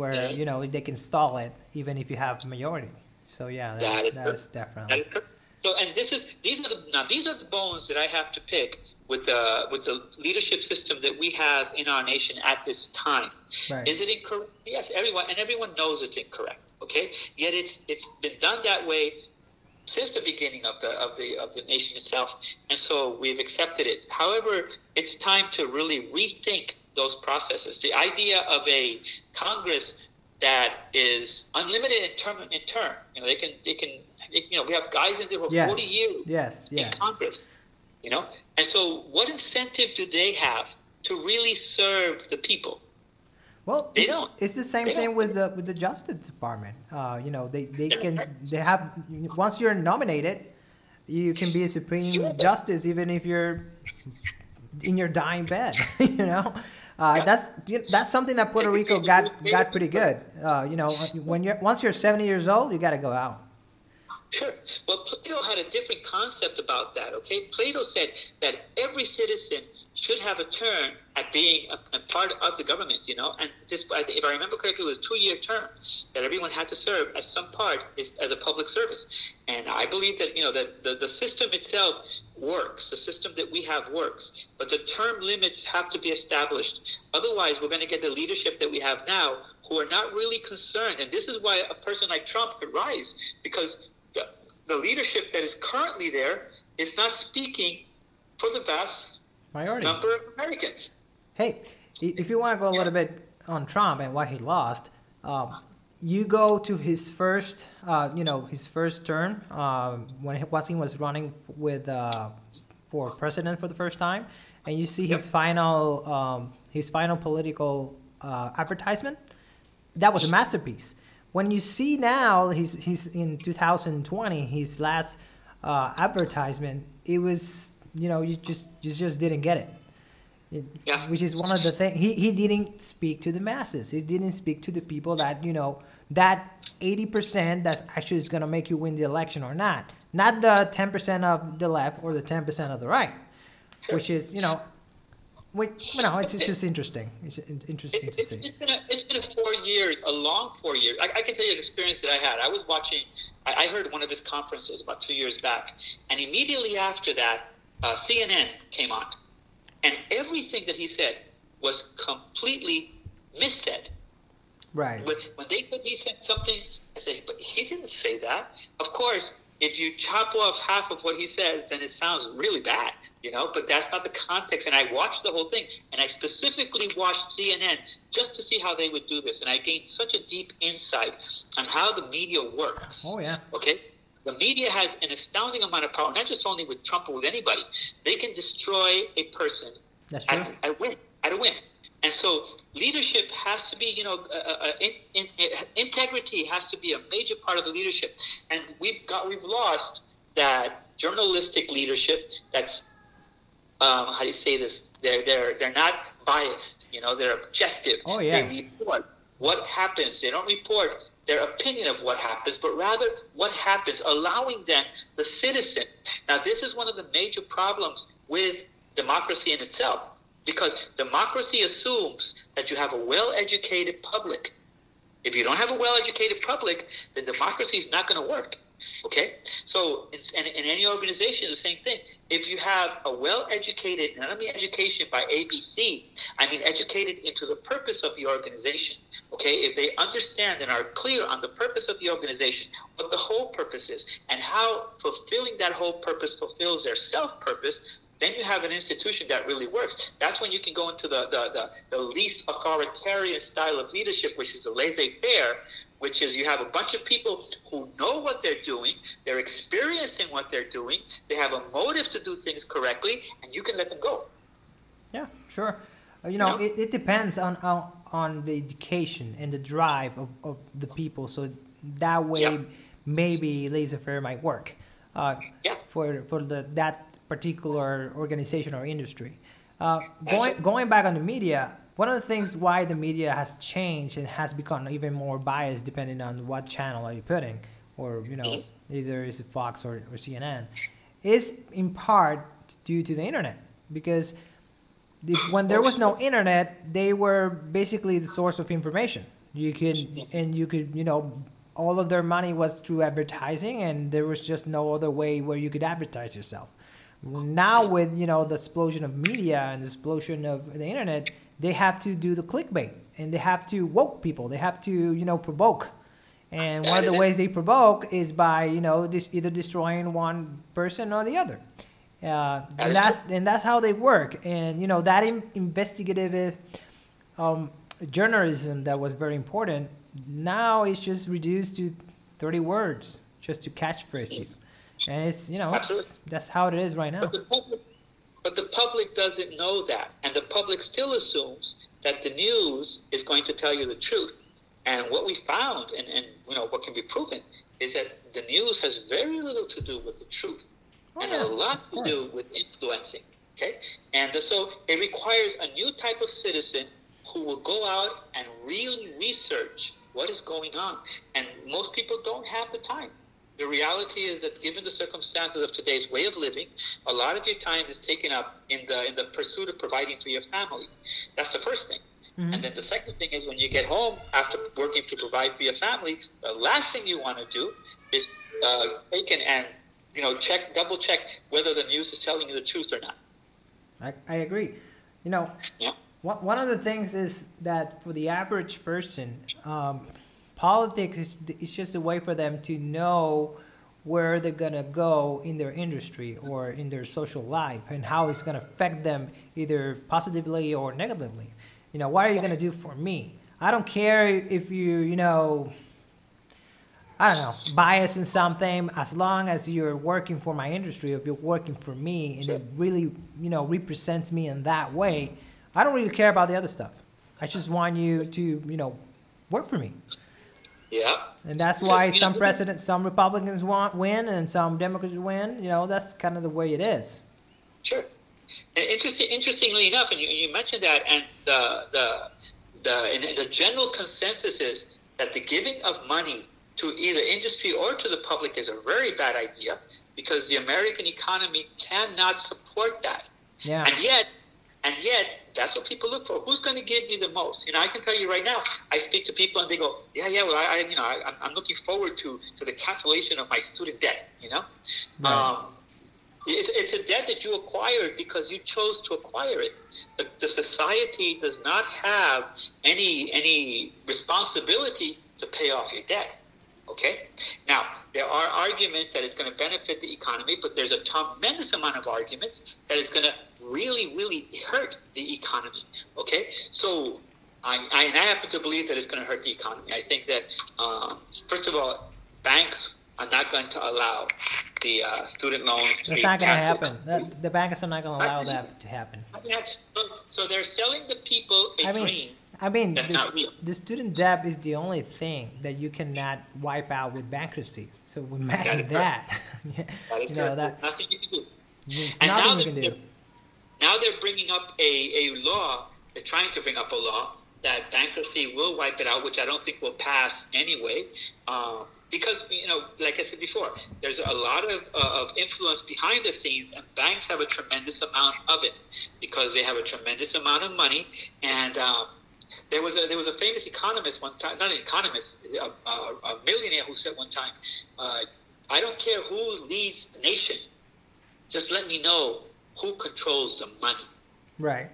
where you know they can stall it even if you have majority. So yeah, that, That is that's definitely. And so, and this is these are the now these are the bones that I have to pick with the with the leadership system that we have in our nation at this time. Right. Is it incorrect? Yes, everyone and everyone knows it's incorrect. Okay, yet it's it's been done that way since the beginning of the of the of the nation itself, and so we've accepted it. However, it's time to really rethink those processes. The idea of a Congress that is unlimited in term in term. You know, they can they can you know we have guys in there for Yes. forty years Yes. in Yes. Congress. You know, and so what incentive do they have to really serve the people? Well, They it's, don't. it's the same They thing don't. with the with the Justice Department. Uh, you know, they they can they have once you're nominated, you can be a supreme Sure. justice even if you're in your dying bed. you know, Uh, Yeah. That's that's something that Puerto Rico got got pretty good. Uh, you know, when you're once you're 70 years old, you got to go out. Sure. Well, Plato had a different concept about that. Okay, Plato said that every citizen should have a turn at being a, a part of the government. You know, and this, if I remember correctly, it was a two-year term that everyone had to serve as some part as a public service. And I believe that you know that the, the system itself works. The system that we have works, but the term limits have to be established. Otherwise, we're going to get the leadership that we have now, who are not really concerned. And this is why a person like Trump could rise because the, leadership that is currently there is not speaking for the vast Priority. number of Americans. Hey, if you want to go a little bit on Trump and why he lost, um, you go to his first, uh, you know, his first turn um, when he was running with uh, for president for the first time, and you see his Yep. final, um, his final political uh, advertisement. That was a masterpiece. When you see now, he's he's in 2020, his last uh, advertisement, it was, you know, you just you just didn't get it. It- Yeah. which is one of the things he, he didn't speak to the masses he didn't speak to the people that you know that 80% that's actually is going to make you win the election or not not the 10% of the left or the 10% of the right Sure. which is you know which, you know it's, it's just interesting it's interesting It, to it's, see it's been a, it's been a four years, a long four years. I, I can tell you an experience that I had. I was watching. I, I heard one of his conferences about two years back, and immediately after that, uh, CNN came on, and everything that he said was completely missaid. right When, when they said he said something, I said, but he didn't say that. Of course, if you chop off half of what he says, then it sounds really bad, you know. But that's not the context. And I watched the whole thing, and I specifically watched CNN just to see how they would do this, and I gained such a deep insight on how the media works. oh yeah Okay? The media has an astounding amount of power, not just only with Trump, but with anybody. They can destroy a person that's true at, at a win, at a win. And so leadership has to be, you know, uh, uh, in, in, integrity has to be a major part of the leadership. And we've got, we've lost that journalistic leadership. That's um, how do you say this? They're they're they're not biased. You know, they're objective. Oh, yeah. They report what happens. They don't report their opinion of what happens, but rather what happens, allowing them, the citizen. Now, this is one of the major problems with democracy in itself, because democracy assumes that you have a well-educated public. If you don't have a well-educated public, then democracy is not going to work. Okay, so in, in, in any organization, the same thing. If you have a well-educated, and I don't mean education by ABC, I mean educated into the purpose of the organization. Okay, if they understand and are clear on the purpose of the organization, what the whole purpose is, and how fulfilling that whole purpose fulfills their self-purpose, then you have an institution that really works. That's when you can go into the, the, the, the least authoritarian style of leadership, which is the laissez-faire, which is you have a bunch of people who know what they're doing, they're experiencing what they're doing, they have a motive to do things correctly, and you can let them go. Yeah, sure. Uh, you know, know? It, it depends on, on on the education and the drive of, of the people. So that way, Yeah. maybe laissez-faire might work uh, Yeah. for for the that particular organization or industry. Uh, going going back on the media, one of the things why the media has changed and has become even more biased depending on what channel are you putting, or you know, either is it Fox or, or CNN, is in part due to the internet because the, when there was no internet, they were basically the source of information. You could and you could you know all of their money was through advertising, and there was just no other way where you could advertise yourself. Now with you know the explosion of media and the explosion of the internet, they have to do the clickbait and they have to woke people. They have to you know provoke. And one of the ways they provoke is by you know this either destroying one person or the other. Uh, and that's and that's how they work. And you know that in, investigative um, journalism that was very important now it's just reduced to 30 words just to catchphrase you. And it's you know it's- that's how it is right now. But the public, but the public doesn't know that, and the public still assumes that the news is going to tell you the truth. And what we found, and, and you know what can be proven, is that the news has very little to do with the truth, Oh, and yeah, a lot to do with influencing. Okay, and so it requires a new type of citizen who will go out and really research what is going on. And most people don't have the time. The reality is that given the circumstances of today's way of living, a lot of your time is taken up in the in the pursuit of providing for your family. That's the first thing. Mm-hmm. And then the second thing is when you get home after working to provide for your family, the last thing you want to do is uh, take and you know check double check whether the news is telling you the truth or not. I, I agree. You know, yeah. one, one of the things is that for the average person, um, politics is, just a way for them to know where they're gonna go in their industry or in their social life and how it's gonna affect them either positively or negatively. You know, what are you gonna do for me? I don't care if you, you know, I don't know, bias in something, as long as you're working for my industry, if you're working for me and it really, you know, represents me in that way, I don't really care about the other stuff. I just want you to, you know, work for me. Yeah. And that's why some presidents, some Republicans want win and some Democrats win. You know, that's kind of the way it is. Sure. And interesting, interestingly enough, and you, you mentioned that, and the the the, and the general consensus is that the giving of money to either industry or to the public is a very bad idea because the American economy cannot support that. Yeah. And yet, and yet, that's what people look for. Who's going to give me the most? You know, I can tell you right now. I speak to people and they go, "Yeah, yeah. Well, I, I you know, I, am looking forward to to the cancellation of my student debt." You know, right. um, it's, it's a debt that you acquired because you chose to acquire it. The, the society does not have any any responsibility to pay off your debt. Okay? Now, there are arguments that it's going to benefit the economy, but there's a tremendous amount of arguments that it's going to really, really hurt the economy. Okay? So, I, I, and I happen to believe that it's going to hurt the economy. I think that, um, first of all, banks are not going to allow the uh, student loans to That's not going to happen. The, the banks are not going to allow that to happen. So they're selling the people a I mean, dream I mean, the, the, student debt is the only thing that you cannot wipe out with bankruptcy. So imagine that. that. that you know, that, nothing you can do. And nothing you can do. Now they're bringing up a, a law, they're trying to bring up a law that bankruptcy will wipe it out, which I don't think will pass anyway. Uh, because, you know, like I said before, there's a lot of, uh, of influence behind the scenes, and banks have a tremendous amount of it because they have a tremendous amount of money. And uh, there was a there was a famous economist one time, not an economist, a, a, a millionaire who said one time, uh, "I don't care who leads the nation, just let me know who controls the money." Right.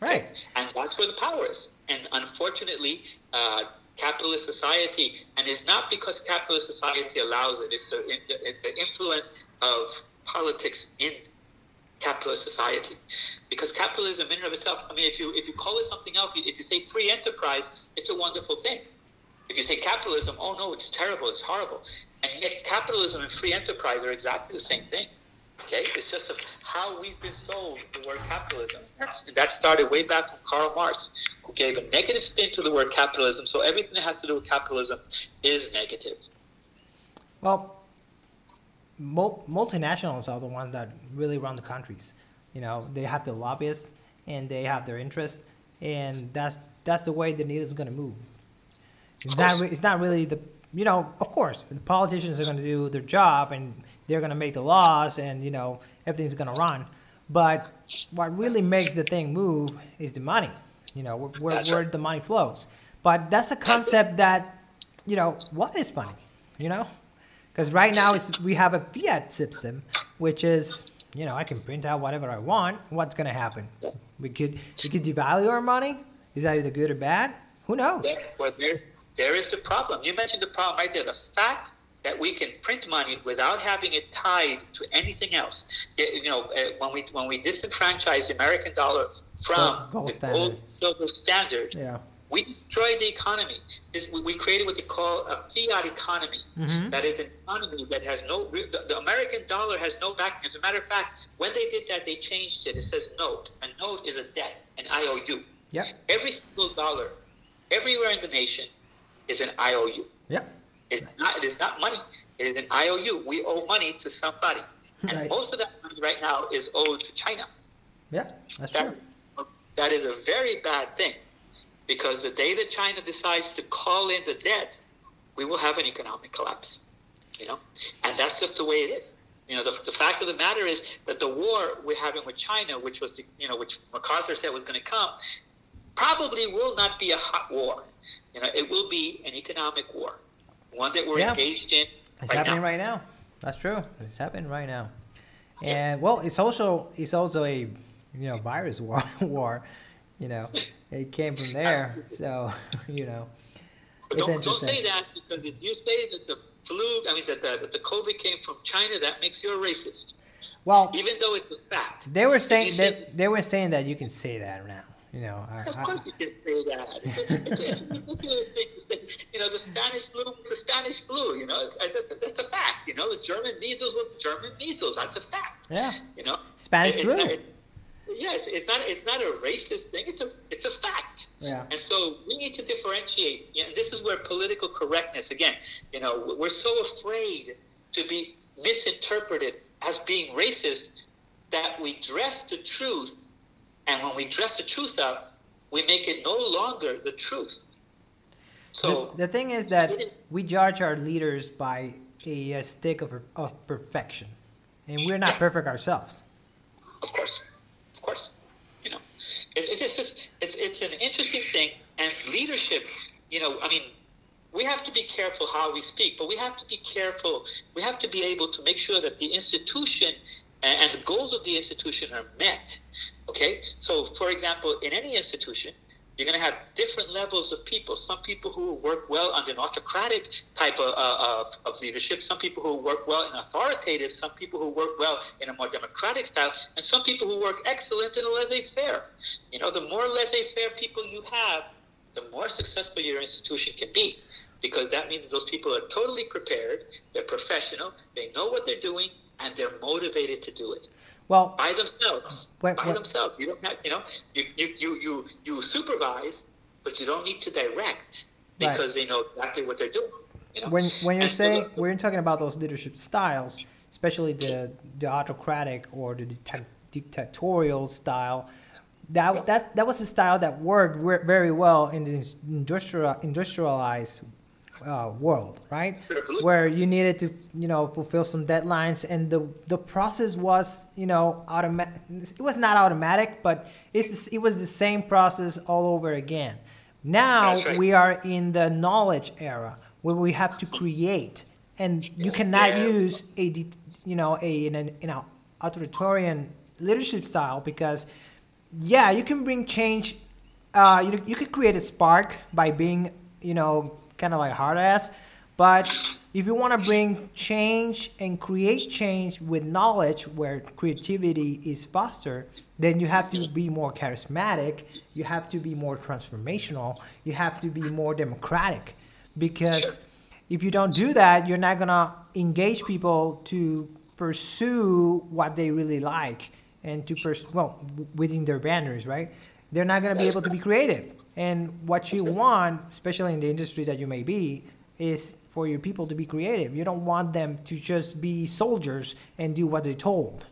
Right. And that's where the power is. And unfortunately, uh, capitalist society, and it's not because capitalist society allows it. It's the, the influence of politics in capitalist society. Because capitalism in and of itself i mean if you if you call it something else if you say free enterprise it's a wonderful thing. If you say capitalism oh no it's terrible it's horrible. And yet capitalism and free enterprise are exactly the same thing okay? It's just how we've been sold the word capitalism. That's, that started way back from karl marx who gave a negative spin to the word capitalism so everything that has to do with capitalism is negative. Well multinationals are the ones that really run the countries. You know, they have the lobbyists and they have their interests, and that's that's the way the needle is going to move. It's not, it's not really the you know, of course, the politicians are going to do their job and they're going to make the laws and you know everything's going to run. But what really makes the thing move is the money. You know, where, where, where the money flows. But that's a concept that, you know, what is money? You know, because right now we have a fiat system, which is, you know, I can print out whatever I want. What's going to happen? We could we could devalue our money. Is that either good or bad? Who knows? Yeah, well, there's, there is the problem. You mentioned the problem right there. The fact that we can print money without having it tied to anything else. You know, uh, when we when we disenfranchise the American dollar from gold, gold the standard. gold silver standard, yeah. We destroyed the economy. we created what they call a fiat economy. Mm-hmm. That is an economy that has no. The, the, American dollar has no backing. As a matter of fact, when they did that, they changed it. It says note. A note is a debt, an IOU. Yeah. Every single dollar, everywhere in the nation, is an IOU. Yeah. It's not. It is not money. It is an IOU. We owe money to somebody, and right. most of that money right now is owed to China. Yeah, that's That, true. that is a very bad thing because the day that China decides to call in the debt, we will have an economic collapse. You know, and that's just the way it is. You know, the, the fact of the matter is that the war we're having with China, which was, the, you know, which MacArthur said was going to come, probably will not be a hot war. You know, it will be an economic war, one that we're Yeah. engaged in. It's right happening now. right now. That's true. It's happening right now. And well, it's also it's also a you know virus war. war. You know, it came from there. So you know, don't, don't say that because if you say that the flu, I mean that the, that the COVID came from China, that makes you a racist, Well, even though it's a fact. they were saying you say that they were saying that you can say that now. You know, I, Of I- course you can say that. It's, it's, it's. You know, the Spanish flu the Spanish flu. You know, it's, that's, that's a fact. You know, the German measles was German measles. That's a fact. yeah, You know, Spanish flu. It's not, it- yeah, it's, not. It's not a racist thing. It's a. It's a fact. Yeah. And so we need to differentiate. You know, this is where political correctness, again, you know, we're so afraid to be misinterpreted as being racist that we dress the truth, and when we dress the truth up, we make it no longer the truth. So the, the thing is that we judge our leaders by a, uh stick of, of perfection, and we're not perfect ourselves. Of course, of course. You know, it, it's just it's, it's an interesting thing, and leadership. You know, I mean, we have to be careful how we speak, but we have to be careful. We have to be able to make sure that the institution and, and the goals of the institution are met. Okay, so for example, in any institution. You're going to have different levels of people. Some people who work well under an autocratic type of, uh, of, of leadership, some people who work well in authoritative, some people who work well in a more democratic style, and some people who work excellent in a laissez-faire. You know, the more laissez-faire people you have, the more successful your institution can be, because that means those people are totally prepared, they're professional, they know what they're doing, and they're motivated to do it Well, by themselves. Wait, by themselves. You don't have, you know, you, you, you, you, you supervise, but you don't need to direct Right. because they know exactly what they're doing. You know? when when you're And so saying the- when you're talking about those leadership styles, especially the the autocratic or the dicta- dictatorial style, that that that was a style that worked very well in the industrial industrialized uh, world, right? Absolutely. Where you needed to you know fulfill some deadlines, and the the process was you know automatic. It was not automatic, but it's it was the same process all over again. Now right. we are in the knowledge era where we have to create, and you cannot Yeah. use a you know a an, you know authoritarian leadership style because yeah you can bring change. Uh, you you could create a spark by being you know kind of like hard ass, but if you want to bring change and create change with knowledge where creativity is faster, then you have to be more charismatic, you have to be more transformational, you have to be more democratic. Because if you don't do that, you're not going to engage people to pursue what they really like and to pursue, well, within their boundaries, right? They're not going to be able to be creative. And what you want, especially in the industry that you may be, is for your people to be creative. You don't want them to just be soldiers and do what they're told.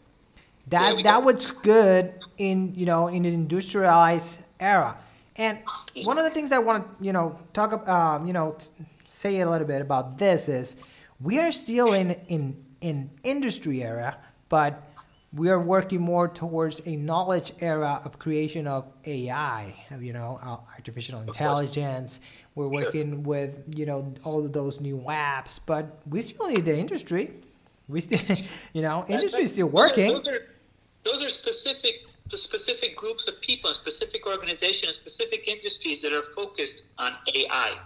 That Yeah, that was good in you know in the industrialized era. And one of the things I want to you know talk um, you know t- say a little bit about this is we are still in in in industry era, but we are working more towards a knowledge era of creation of AI. You know, uh, artificial intelligence. We're working with you know all of those new apps, but we still need the industry. We still, you know, industry is still working. Those are, those are specific the specific groups of people, specific organizations, specific industries that are focused on AI.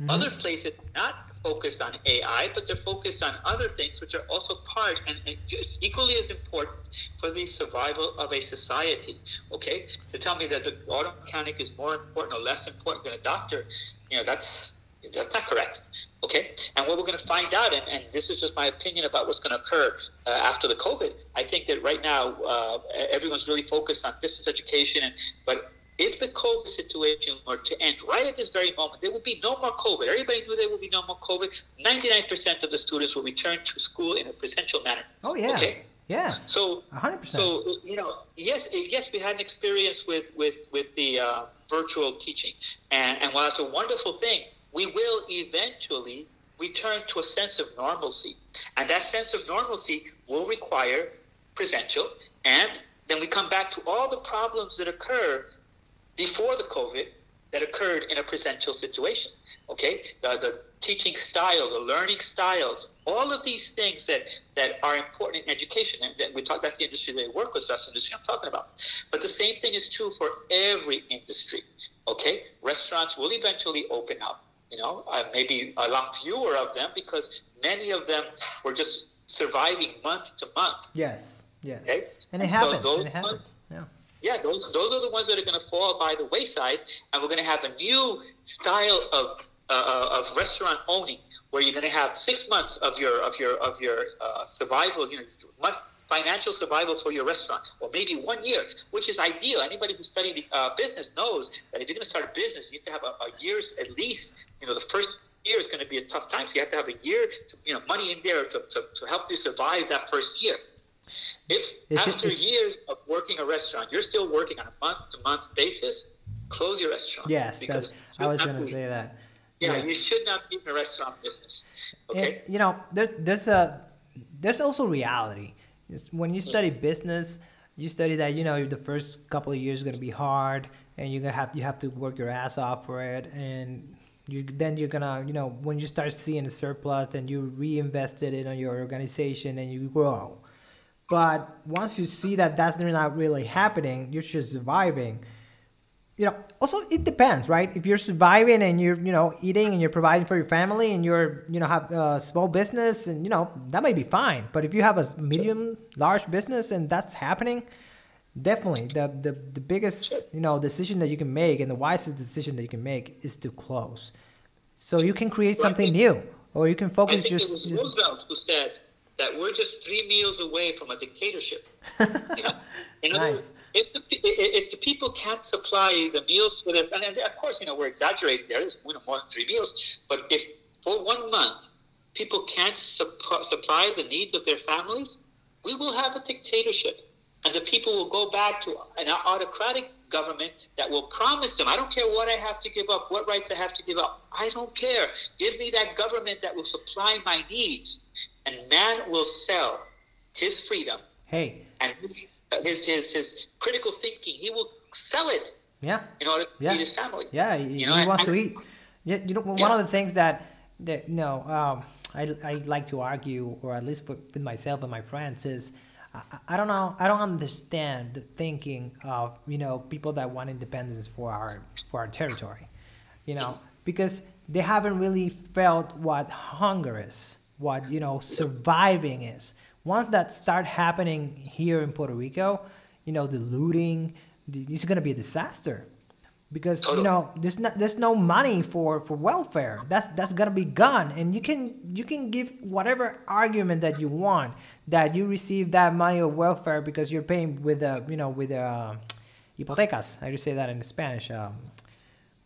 Mm-hmm. Other places not focused on AI, but they're focused on other things which are also part and, and just equally as important for the survival of a society. Okay, to tell me that the auto mechanic is more important or less important than a doctor, you know, that's that's not correct. Okay, and what we're going to find out, and, and this is just my opinion about what's going to occur uh, after the COVID. I think that right now uh, everyone's really focused on distance education, and but if the COVID situation were to end right at this very moment, there would be no more COVID. Everybody knew there would be no more COVID. Ninety-nine percent of the students will return to school in a presential manner. Oh yeah, Okay. Yes. So, 100%. so you know, yes, yes, we had an experience with with with the uh, virtual teaching, and and while it's a wonderful thing, we will eventually return to a sense of normalcy, and that sense of normalcy will require presential, and then we come back to all the problems that occur before the COVID that occurred in a presential situation. Okay, the, the teaching style, the learning styles, all of these things that, that are important in education. And we talk that's the industry they work with, that's the industry I'm talking about. But the same thing is true for every industry. Okay, restaurants will eventually open up. You know, uh, maybe a lot fewer of them because many of them were just surviving month to month. Yes. Yes. Okay? And it And happens. and it happens. ones- Yeah. Yeah, those those are the ones that are going to fall by the wayside, and we're going to have a new style of uh, of restaurant owning, where you're going to have six months of your of your of your uh, survival, you know, month, financial survival for your restaurant, or maybe one year, which is ideal. Anybody who's studied the, uh, business knows that if you're going to start a business, you have to have a, a year's at least. You know, the first year is going to be a tough time, so you have to have a year, to, you know, money in there to, to, to help you survive that first year. If Is after years of working a restaurant, you're still working on a month to month basis, close your restaurant. Yes. because. I was going to say that. Yeah, Yeah. you should not be in a restaurant business. Okay. And, you know, there's there's a there's also reality. It's when you study business, you study that you know the first couple of years are gonna be hard, and you're gonna have you have to work your ass off for it, and you then you're gonna you know when you start seeing a surplus, then you reinvested it on your organization and you grow. But once you see that that's not really happening, you're just surviving. You know also it depends right? If you're surviving and you're you know eating and you're providing for your family and you're you know have a small business and you know that may be fine. But if you have a medium large business and that's happening definitely the the, the biggest you know decision that you can make and the wisest decision that you can make is to close. So you can create Well, something think- new or you can I focus think it was just Roosevelt who said that we're just three meals away from a dictatorship. You know? In other Nice. words, if the, if, the people can't supply the meals for their, and of course, you know, we're exaggerating there. There's more than three meals. But if for one month people can't supp- supply the needs of their families, we will have a dictatorship. And the people will go back to an autocratic government that will promise them, I don't care what I have to give up, what rights I have to give up. I don't care. Give me that government that will supply my needs. And man will sell his freedom hey and his, his, his, his critical thinking. He will sell it yeah in order to Yeah. feed his family. Yeah, he, You know, he wants to eat. Yeah, you know, one Yeah. of the things that that you know, um, I I like to argue, or at least for, with myself and my friends, is I, I don't know, I don't understand the thinking of you know people that want independence for our for our territory, you know, because they haven't really felt what hunger is, what you know surviving is. Once that start happening here in Puerto Rico, you know, the looting, the, it's gonna be a disaster. Because you know there's not there's no money for for welfare. That's that's gonna be gone. And you can you can give whatever argument that you want that you receive that money of welfare because you're paying with a you know with uh hipotecas. I just say that in spanish? Um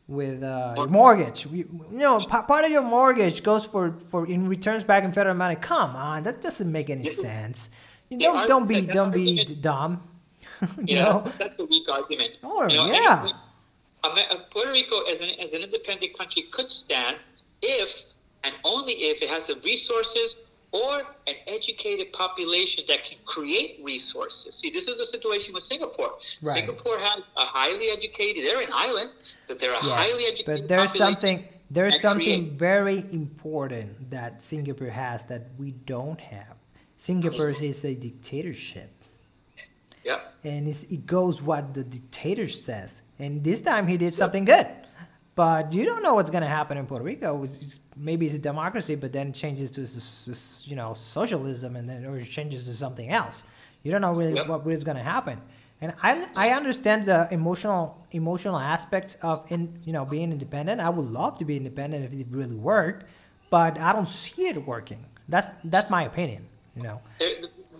with uh, your mortgage. You, you know pa- part of your mortgage goes for for in returns back in federal money. Come on that doesn't make any sense. You don't don't be don't be dumb you Yeah, know? that's a weak argument. Or, You know, yeah. uh, Puerto Rico, as an, as an independent country, could stand if and only if it has the resources or an educated population that can create resources. See, this is a situation with Singapore. Right. Singapore has a highly educated. They're an island, but they're a highly educated. but there's population something there's something creates. very important that Singapore has that we don't have. Singapore is a dictatorship, Yeah. and it's, it goes what the dictator says. And this time he did something good, but you don't know what's gonna happen in Puerto Rico. Maybe it's a democracy, but then it changes to you know socialism, and then or it changes to something else. You don't know really Yep. what is gonna happen. And I, I understand the emotional emotional aspects of in you know being independent. I would love to be independent if it really worked, but I don't see it working. That's that's my opinion. You know. There,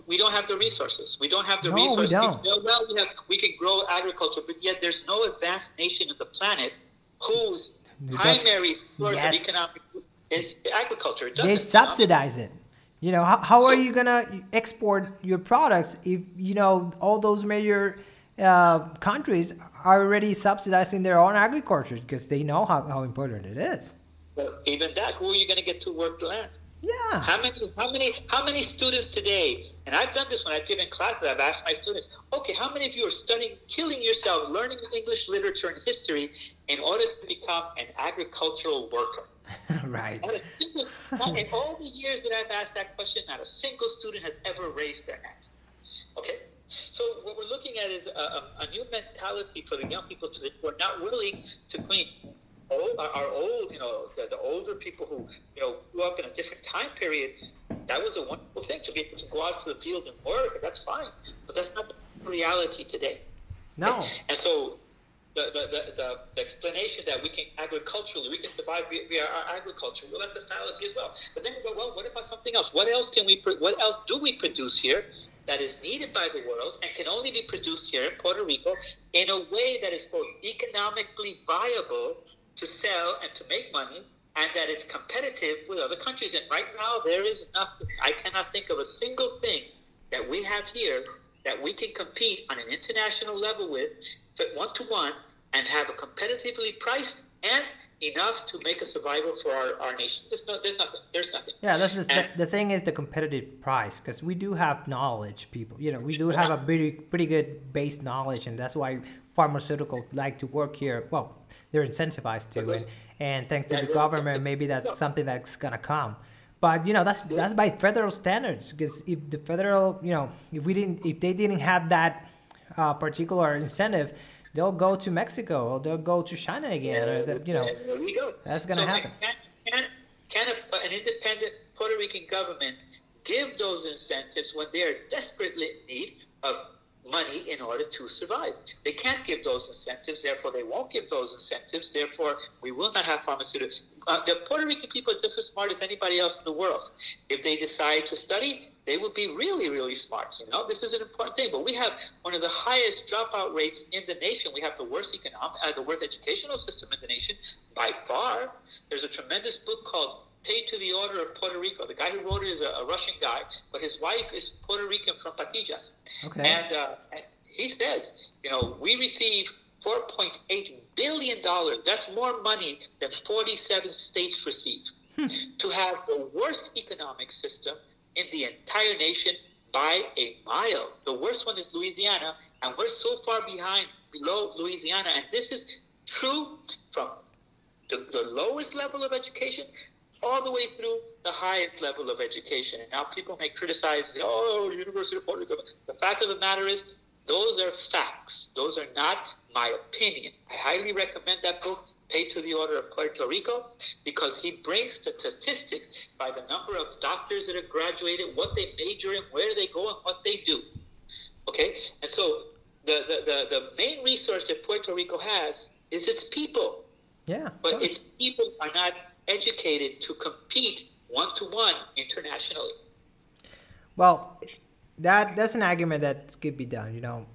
we don't have the resources. We don't have the No, we resources. don't. Well, well, we have we can grow agriculture, but yet there's no advanced nation on the planet whose primary source of yes. economic is agriculture. They subsidize it. You know, how, how So- are you gonna export your products if you know all those major uh, countries are already subsidizing their own agriculture because they know how, how important it is. But even that, who are you going to get to work the land? Yeah. How many, how many, how many students today? And I've done this when I've given classes. I've asked my students, okay, how many of you are studying, killing yourself, learning English literature and history in order to become an agricultural worker? right. Not a single, not in all the years that I've asked that question, not a single student has ever raised their hand. Okay, so what we're looking at is a, a, a new mentality for the young people today who are not willing to clean. Old, our our old, you know, the, the older people who, you know, grew up in a different time period, that was a wonderful thing to be able to go out to the fields and work, that's fine. But that's not the reality today. No. And so the, the, the, the, explanation that we can agriculturally, we can survive via, via our agriculture, well, that's a fallacy as well. But then we go, well, what about something else? What else can we, what else do we produce here that is needed by the world and can only be produced here in Puerto Rico in a way that is both economically viable to sell and to make money and that it's competitive with other countries. And right now, there is nothing, I cannot think of a single thing that we have here that we can compete on an international level with, one to one, and have a competitively priced and enough to make a survival for our, our nation. There's, no, there's nothing. There's nothing. Yeah, that's just, the, the thing is the competitive price because we do have knowledge, people. You know, we do have a pretty pretty good base knowledge, and that's why pharmaceuticals like to work here. Well, they're incentivized to, and, and thanks to the government, maybe that's something that's gonna come. But you know, that's that's by federal standards because if the federal, you know, if we didn't, if they didn't have that uh, particular incentive, they'll go to Mexico or they'll go to China again, or the, you know. Go. that's gonna So happen. Can, can, can a, an independent Puerto Rican government give those incentives when they are desperately in need of money in order to survive? They can't give those incentives, therefore they won't give those incentives. Therefore, we will not have pharmaceuticals. Uh, the Puerto Rican people are just as smart as anybody else in the world. If they decide to study, they will be really, really smart. You know, this is an important thing. But we have one of the highest dropout rates in the nation. We have the worst economic, uh, the worst educational system in the nation by far. There's a tremendous book called Paid to the Order of Puerto Rico. The guy who wrote it is a, a Russian guy, but his wife is Puerto Rican from Patillas. Okay. And, uh, and he says, you know, we receive $4.8 billion. That's more money than 47 states receive. To have the worst economic system in the entire nation by a mile. The worst one is Louisiana, and we're so far behind, below Louisiana. And this is true from the, the lowest level of education all the way through the highest level of education. Now people may criticize, oh, University of Puerto Rico. The fact of the matter is, those are facts. Those are not my opinion. I highly recommend that book, Paid to the Order of Puerto Rico, because he brings the statistics by the number of doctors that have graduated, what they major in, where they go, and what they do. Okay? And so the, the, the, the main resource that Puerto Rico has is its people Yeah. but its people are not educated to compete one to one internationally. Well, that that's an argument that could be done. You know,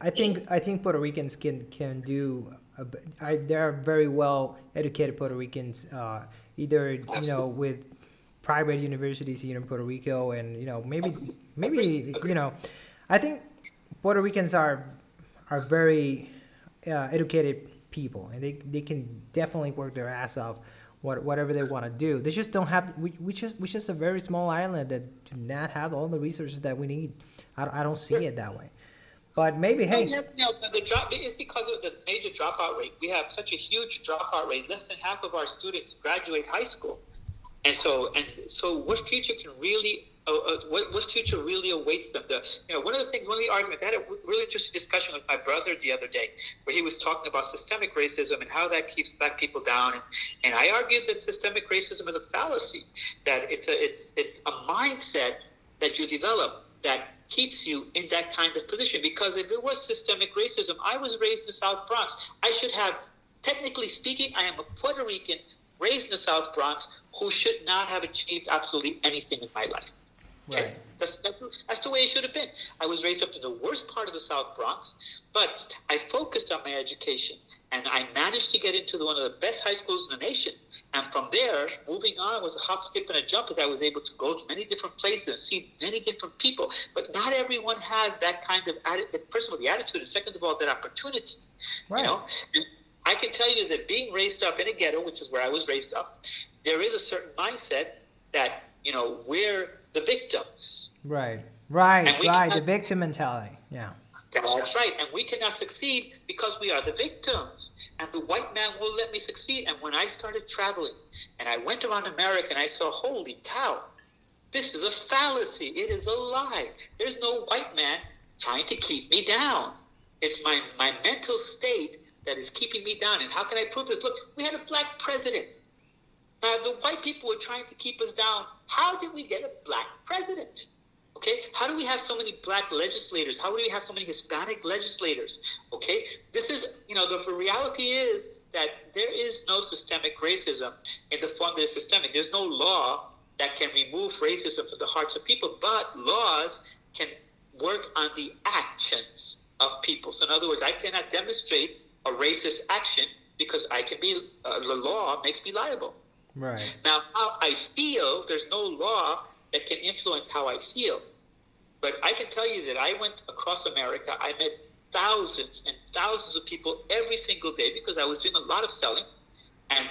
I think I think Puerto Ricans can can do. A, I, there are very well educated Puerto Ricans, uh, either you know with private universities here in Puerto Rico, and you know maybe maybe you know, I think Puerto Ricans are are very uh, educated people, and they, they can definitely work their ass off, what, whatever they want to do. They just don't have. We, we just we just a very small island that do not have all the resources that we need. I, I don't see it that way. But maybe hey, the, the drop is because of the major dropout rate. We have such a huge dropout rate. Less than half of our students graduate high school, and so and so, what future can really? What, what future really awaits them? The, you know, one of the things, one of the arguments, I had a really interesting discussion with my brother the other day, where he was talking about systemic racism and how that keeps black people down. And, and I argued that systemic racism is a fallacy, that it's a it's it's a mindset that you develop that keeps you in that kind of position. Because if it was systemic racism, I was raised in the South Bronx. I should have, technically speaking, I am a Puerto Rican raised in the South Bronx who should not have achieved absolutely anything in my life. Right. That's, that's the way it should have been. I was raised up in the worst part of the South Bronx, but I focused on my education and I managed to get into the, one of the best high schools in the nation. And from there, moving on was a hop, skip, and a jump as I was able to go to many different places and see many different people. But not everyone had that kind of attitude. First of all, the attitude, and second of all, that opportunity. Right. You know? And I can tell you that being raised up in a ghetto, which is where I was raised up, there is a certain mindset that, you know, we're the victims. Right, right, right. The victim mentality. Yeah. That's right. And we cannot succeed because we are the victims. And the white man will let me succeed. And when I started traveling and I went around America and I saw, holy cow, this is a fallacy. It is a lie. There's no white man trying to keep me down. It's my, my mental state that is keeping me down. And how can I prove this? Look, we had a black president. Now, the white people were trying to keep us down. How did we get a black president? Okay, how do we have so many black legislators? How do we have so many Hispanic legislators? Okay, this is, you know, the, reality is that there is no systemic racism in the form that is systemic. There's no law that can remove racism from the hearts of people, but laws can work on the actions of people. So, in other words, I cannot demonstrate a racist action because I can be, uh, the law makes me liable. Right. Now, how I feel, there's no law that can influence how I feel. But I can tell you that I went across America. I met thousands and thousands of people every single day because I was doing a lot of selling. And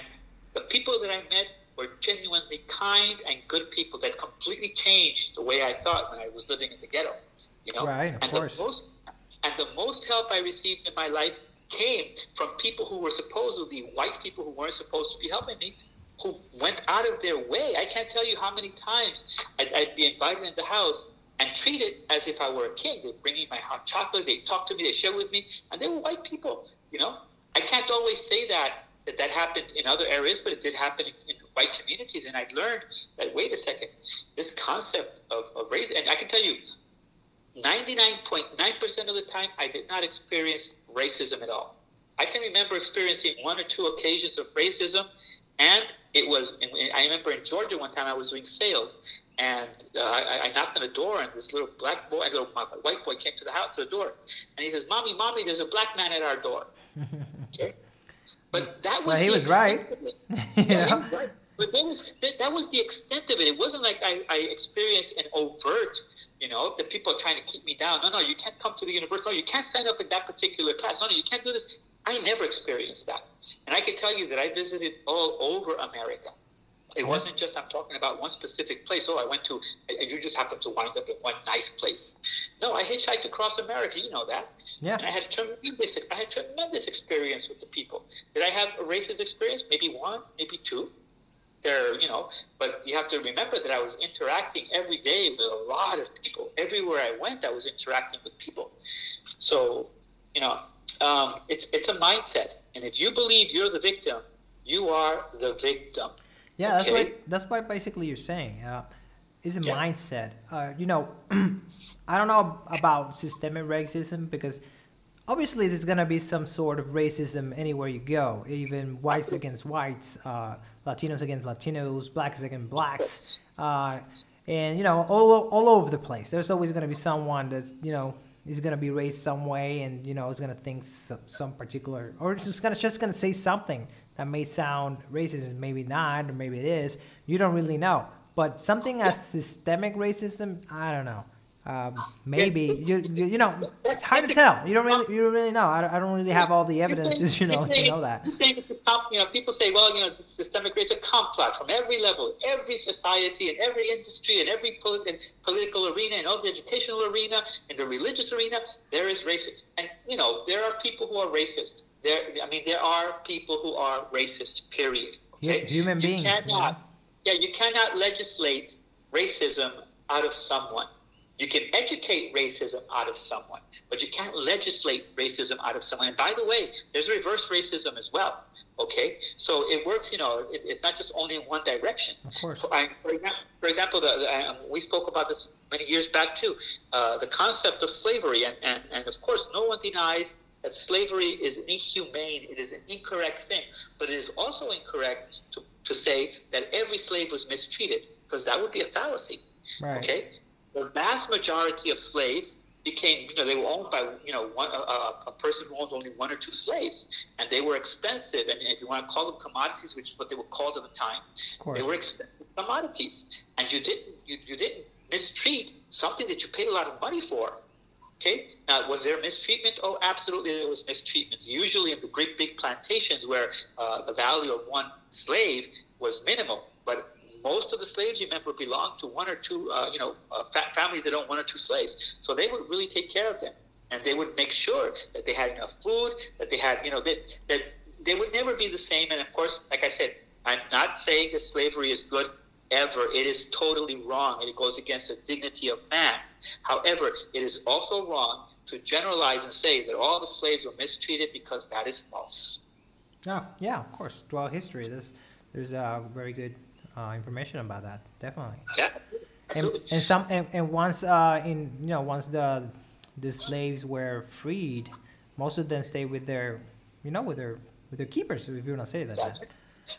the people that I met were genuinely kind and good people that completely changed the way I thought when I was living in the ghetto. You know? Right, of and course. The most, and the most help I received in my life came from people who were supposedly white people who weren't supposed to be helping me who went out of their way. I can't tell you how many times I'd, I'd, be invited in the house and treated as if I were a king. They'd bring me my hot chocolate, they'd talk to me, they'd share with me, and they were white people, you know? I can't always say that, that that happened in other areas, but it did happen in, in white communities, and I'd learned that, wait a second, this concept of, of race, and I can tell you, 99.9% of the time, I did not experience racism at all. I can remember experiencing one or two occasions of racism, and it was, I remember in Georgia one time I was doing sales, and uh, I, I, knocked on the door, and this little black boy, a little white boy came to the house, to the door, and he says, "Mommy, mommy, there's a black man at our door." Okay, but that was well, he was right. yeah, he was right. But that was that, that, was the extent of it. It wasn't like I, I experienced an overt, you know, the people are trying to keep me down. No, no, you can't come to the university. No, you can't sign up in that particular class. No, no, you can't do this. I never experienced that. And I can tell you that I visited all over America. It wasn't just I'm talking about one specific place. Oh, I went to, and you just happened to wind up in one nice place. No, I hitchhiked across America. You know that. Yeah. And I had tremendous, I had tremendous experience with the people. Did I have a racist experience? Maybe one, maybe two. There, you know, but you have to remember that I was interacting every day with a lot of people. Everywhere I went, I was interacting with people. So, you know, um, it's it's a mindset, and if you believe you're the victim, you are the victim. Yeah, okay? that's what that's what basically you're saying. Uh, it's a yeah. mindset. Uh, you know, I don't know about systemic racism because obviously there's gonna be some sort of racism anywhere you go, even whites against whites, uh, Latinos against Latinos, blacks against blacks, uh, and you know all all over the place. There's always gonna be someone that's you know is gonna be raised some way, and you know is gonna think some, some particular, or it's just gonna just gonna say something that may sound racist, maybe not, or maybe it is. You don't really know. But something as systemic racism, I don't know. Um, maybe you, you, you know it's hard to tell. You don't really you don't really know. I don't, I don't really have all the evidence to you know to know that. Saying it's a comp, you know people say well you know it's systemic racism complex from every level, every society, and every industry, and every polit- political arena, and all the educational arena, and the religious arena. There is racism, and you know there are people who are racist. There, I mean, there are people who are racist. Period. Okay? Human beings. You cannot, yeah, you cannot legislate racism out of someone. You can educate racism out of someone, but you can't legislate racism out of someone. And by the way, there's reverse racism as well. Okay, so it works. You know, it, it's not just only in one direction. Of course. For, I, for, for example, the, the, um, we spoke about this many years back too. Uh, the concept of slavery, and, and and of course, no one denies that slavery is inhumane. It is an incorrect thing, but it is also incorrect to to say that every slave was mistreated because that would be a fallacy. Right. Okay, the vast majority of slaves became, you know, they were owned by, you know, one a, a, person who owned only one or two slaves, and they were expensive. And if you want to call them commodities, which is what they were called at the time, they were expensive commodities, and you didn't you, you didn't mistreat something that you paid a lot of money for. Okay. Now, was there mistreatment? Oh, absolutely, there was mistreatment. Usually, in the great big plantations where uh, the value of one slave was minimal, but most of the slaves, you remember, belonged to one or two, uh, you know, uh, families that owned one or two slaves. So they would really take care of them, and they would make sure that they had enough food, that they had, you know, that that they would never be the same. And of course, like I said, I'm not saying that slavery is good ever. It is totally wrong, and it goes against the dignity of man. However, it is also wrong to generalize and say that all the slaves were mistreated because that is false. Yeah, yeah, of course. Throughout history, there's there's uh, very good uh, information about that. Definitely. Yeah. And, and some and, and once uh, in you know once the the slaves were freed, most of them stayed with their you know with their with their keepers. If you want to say that. That's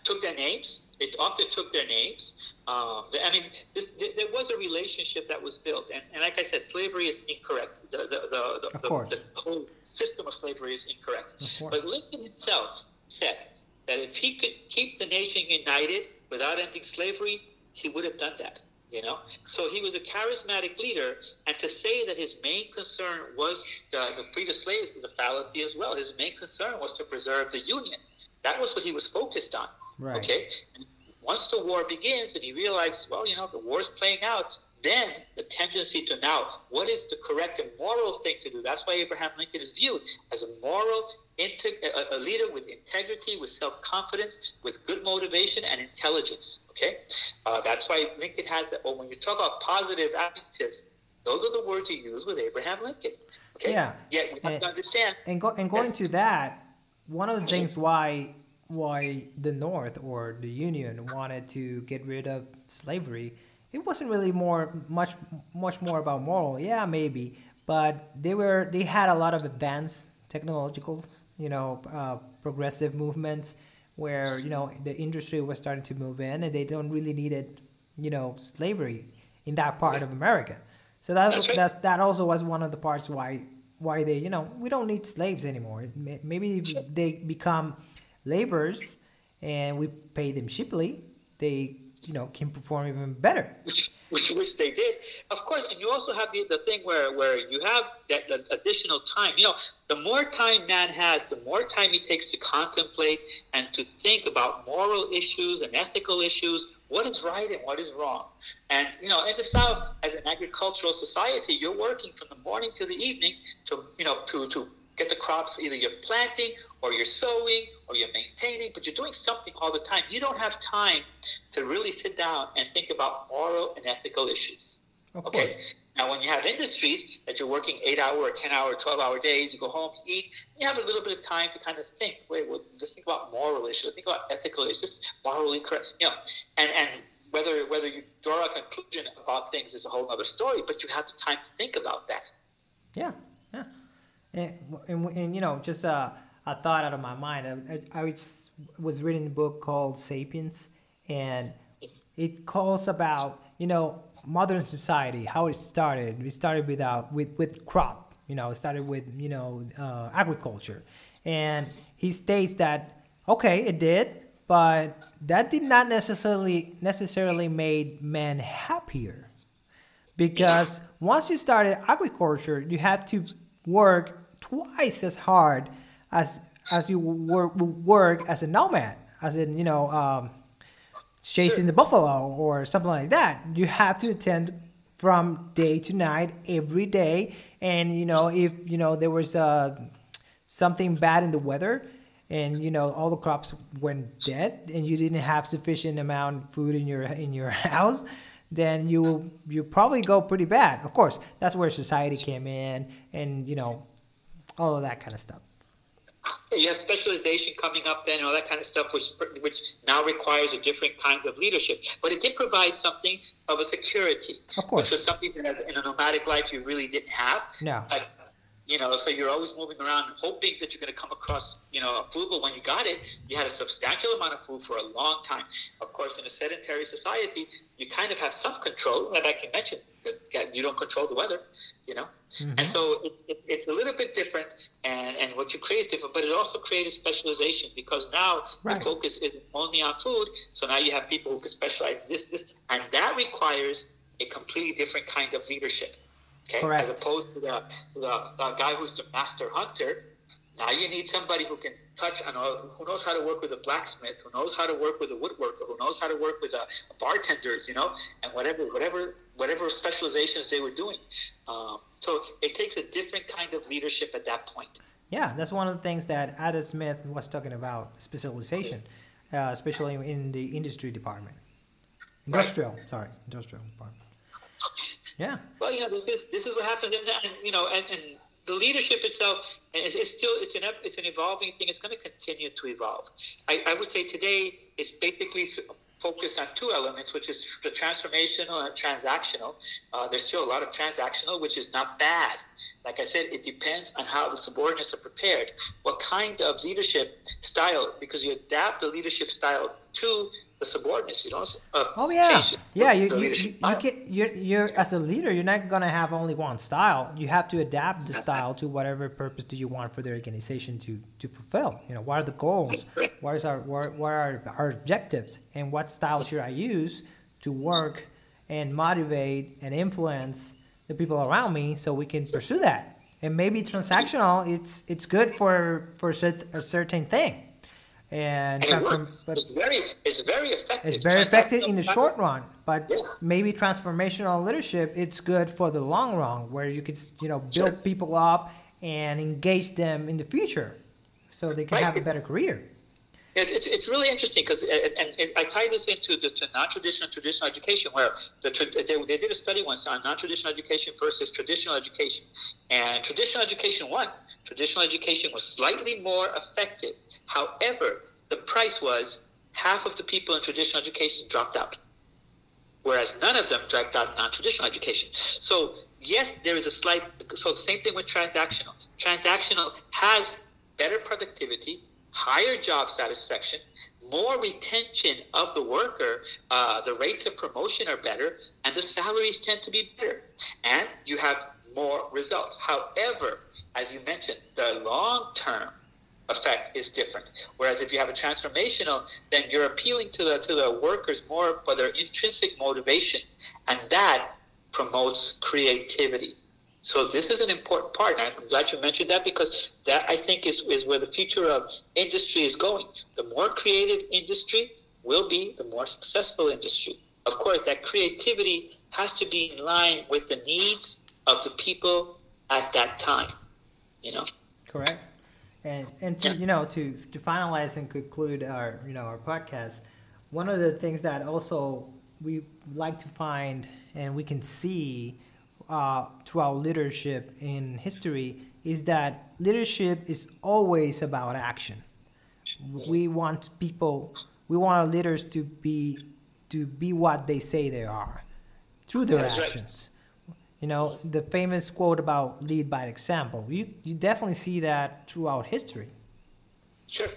took their names. It often took their names. Um, I mean, this, there was a relationship that was built, and, and like I said, slavery is incorrect. The the the, the, the, the whole system of slavery is incorrect. But Lincoln himself said that if he could keep the nation united without ending slavery, he would have done that. You know, so he was a charismatic leader, and to say that his main concern was uh, the, the freedom of slaves is a fallacy as well. His main concern was to preserve the Union. That was what he was focused on. Right. Okay. And once the war begins, and he realizes, well, you know, the war's playing out, then the tendency to now, what is the correct and moral thing to do? That's why Abraham Lincoln is viewed as a moral, integ- a, a leader with integrity, with self confidence, with good motivation and intelligence. Okay, uh, that's why Lincoln has that. Well, when you talk about positive adjectives, those are the words you use with Abraham Lincoln. Okay, yeah. Yet we have and, to understand. And go, and going to that, one of the things why why the North or the Union wanted to get rid of slavery, it wasn't really more much much more about moral. Yeah, maybe, but they were they had a lot of advanced technological, you know, uh, progressive movements where you know the industry was starting to move in, and they don't really needed, you know, slavery in that part of America. So that that's, that's that also was one of the parts why why they you know we don't need slaves anymore. Maybe they become laborers and we pay them cheaply. They you know can perform even better. Which, which, which they did, of course. And you also have the, the thing where where you have that, that additional time. You know, the more time man has, the more time he takes to contemplate and to think about moral issues and ethical issues what is right and what is wrong. And you know, in the South, as an agricultural society, you're working from the morning to the evening to you know to to get the crops. Either you're planting or you're sowing or you're maintaining, but you're doing something all the time. You don't have time to really sit down and think about moral and ethical issues. Of okay. Course. Now, when you have industries that you're working eight hour or 10 hour, 12 hour days, you go home, you eat, you have a little bit of time to kind of think, wait, well, let's think about moral issues, think about ethical issues, just morally correct, you know, and, and whether, whether you draw a conclusion about things is a whole other story, but you have the time to think about that. Yeah, yeah. And, and, and you know, just uh, a thought out of my mind, I, I was, was reading a book called Sapiens, and it calls about, you know, modern society, how it started. We started without with with crop. You know, it started with you know uh, agriculture, and he states that okay, it did, but that did not necessarily necessarily made men happier, because once you started agriculture, you had to work twice as hard as as you work work as a nomad, as in you know um, chasing sure. the buffalo or something like that. You have to attend from day to night every day. And you know, if you know there was uh, something bad in the weather, and you know all the crops went dead, and you didn't have sufficient amount of food in your in your house, then you you probably go pretty bad. Of course, that's where society came in, and you know all of that kind of stuff. You have specialization coming up then all that kind of stuff which which now requires a different kind of leadership. But it did provide something of a security of course. which was something that in a nomadic life you really didn't have. No. Like, you know, so you're always moving around hoping that you're going to come across, you know, food. But when you got it, you had a substantial amount of food for a long time. Of course, in a sedentary society, you kind of have self control, like you mentioned. That you don't control the weather, you know, mm-hmm. and so it, it, it's a little bit different. And and what you create is different, but it also created specialization because now right. the focus is only on food. So now you have people who can specialize this, this, and that requires a completely different kind of leadership. Okay? Correct. As opposed to the, to the, the guy who's the master hunter, now you need somebody who can touch on who knows how to work with a blacksmith, who knows how to work with a woodworker, who knows how to work with a, a bartenders, you know, and whatever, whatever, whatever specializations they were doing. Um, so it takes a different kind of leadership at that point. Yeah, that's one of the things that Adam Smith was talking about specialization, uh, especially in the industry department, industrial. Right. Sorry, industrial department. Yeah. Well, you know, this this is what happens, and, and you know, and, and the leadership itself is, it's still it's an it's an evolving thing. It's going to continue to evolve. I, I would say today it's basically focused on two elements, which is the transformational and transactional. Uh, there's still a lot of transactional, which is not bad. Like I said, it depends on how the subordinates are prepared, what kind of leadership style, because you adapt the leadership style to the subordinates. You don't. Uh, oh yeah, yeah. You you, you, you get you're you're as a leader, you're not gonna have only one style. You have to adapt the style to whatever purpose do you want for the organization to to fulfill. You know, what are the goals? What is our what, what are our objectives? And what style should I use to work and motivate and influence the people around me so we can pursue that? And maybe transactional, it's it's good for for a certain thing and, and it works. But it's very it's very effective. It's very effective in the short run, but yeah. maybe transformational leadership it's good for the long run, where you could you know build sure. people up and engage them in the future, so they can right. have a better career. It's, it's really interesting because uh, and, and, I tie this into the non-traditional traditional education where the, they, they did a study once on non-traditional education versus traditional education. And traditional education won traditional education was slightly more effective. However the price was half of the people in traditional education dropped out whereas none of them dropped out non-traditional education. So yes there is a slight so same thing with transactional. Transactional has better productivity higher job satisfaction, more retention of the worker, uh, the rates of promotion are better, and the salaries tend to be better. And you have more results. However, as you mentioned, the long term effect is different. Whereas if you have a transformational, then you're appealing to the to the workers more for their intrinsic motivation, and that promotes creativity. So this is an important part. And I'm glad you mentioned that because that I think is, is where the future of industry is going. The more creative industry will be, the more successful industry. Of course, that creativity has to be in line with the needs of the people at that time. You know. Correct. And and to, you know to to finalize and conclude our you know our podcast, one of the things that also we like to find and we can see uh, to our leadership in history is that leadership is always about action. We want people, we want our leaders to be to be what they say they are through their That's actions. Right. You know, the famous quote about lead by example. You you definitely see that throughout history. Sure.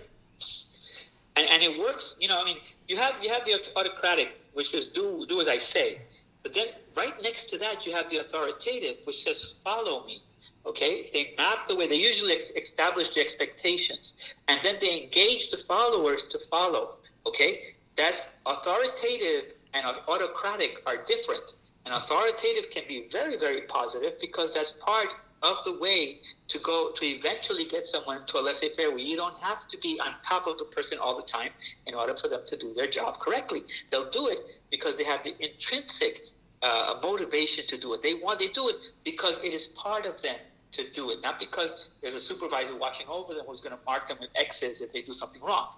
And, and it works, you know, I mean, you have you have the autocratic, which is do do as I say. But then right next to that, you have the authoritative, which says, follow me. Okay? They map the way, they usually ex- establish the expectations. And then they engage the followers to follow. Okay? That authoritative and autocratic are different. And authoritative can be very, very positive because that's part of the way to go to eventually get someone to a laissez-faire where you don't have to be on top of the person all the time in order for them to do their job correctly. They'll do it because they have the intrinsic uh, motivation to do it. They want they do it because it is part of them to do it, not because there's a supervisor watching over them who's going to mark them with X's if they do something wrong.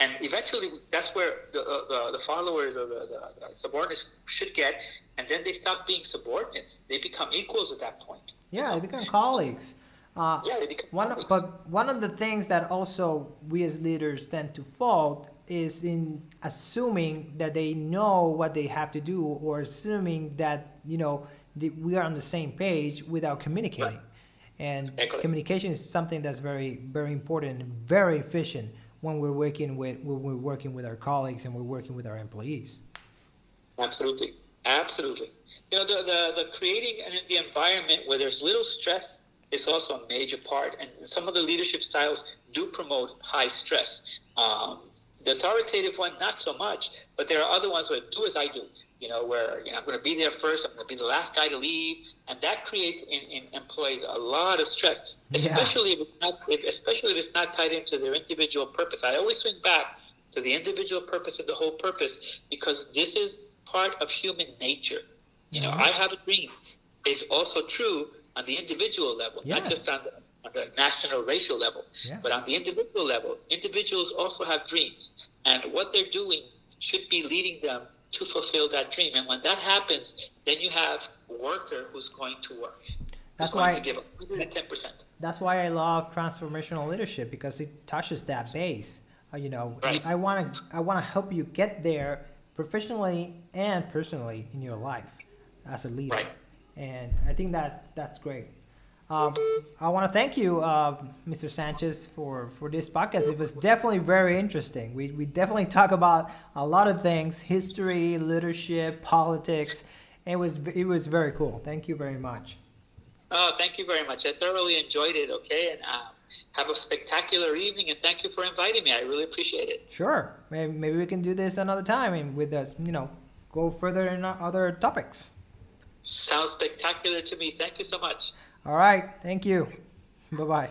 And eventually, that's where the, uh, the, the, followers of the, the, the, subordinates should get, and then they stop being subordinates. They become equals at that point. Yeah, they become colleagues. Uh, yeah, they become one, colleagues. But one of the things that also we as leaders tend to fault is in assuming that they know what they have to do or assuming that, you know, we are on the same page without communicating. Right And Excellent. communication is something that's very, very important and very efficient when we're working with when we're working with our colleagues and we're working with our employees. Absolutely, absolutely. You know, the the, the creating an, the environment where there's little stress is also a major part, and some of the leadership styles do promote high stress. Um, the authoritative one, not so much, but there are other ones where do as I do. You know, where you know, I'm going to be there first, I'm going to be the last guy to leave, and that creates in, in employees a lot of stress, Yeah. especially if it's not, if, especially if it's not tied into their individual purpose. I always swing back to the individual purpose of the whole purpose because this is part of human nature. You know, Mhm. I have a dream. It's also true on the individual level, not just on the, on the national racial level, Yeah. but on the individual level. Individuals also have dreams, and what they're doing should be leading them to fulfill that dream. And when that happens, then you have a worker who's going to work. That's why- to give 110%. That's why I love transformational leadership because it touches that base. Uh, you know, Right. I want to I want to help you get there professionally and personally in your life as a leader. Right. And I think that that's great. Um, I want to thank you, uh, Mr. Sanchez, for, for this podcast. It was definitely very interesting. We, we definitely talk about a lot of things: history, leadership, politics. It was it was very cool. Thank you very much. Oh, thank you very much. I thoroughly enjoyed it. Okay, and um, have a spectacular evening. And thank you for inviting me. I really appreciate it. Sure. Maybe, maybe we can do this another time and with us, you know, go further in other topics. Sounds spectacular to me. Thank you so much. All right. Thank you. Bye bye.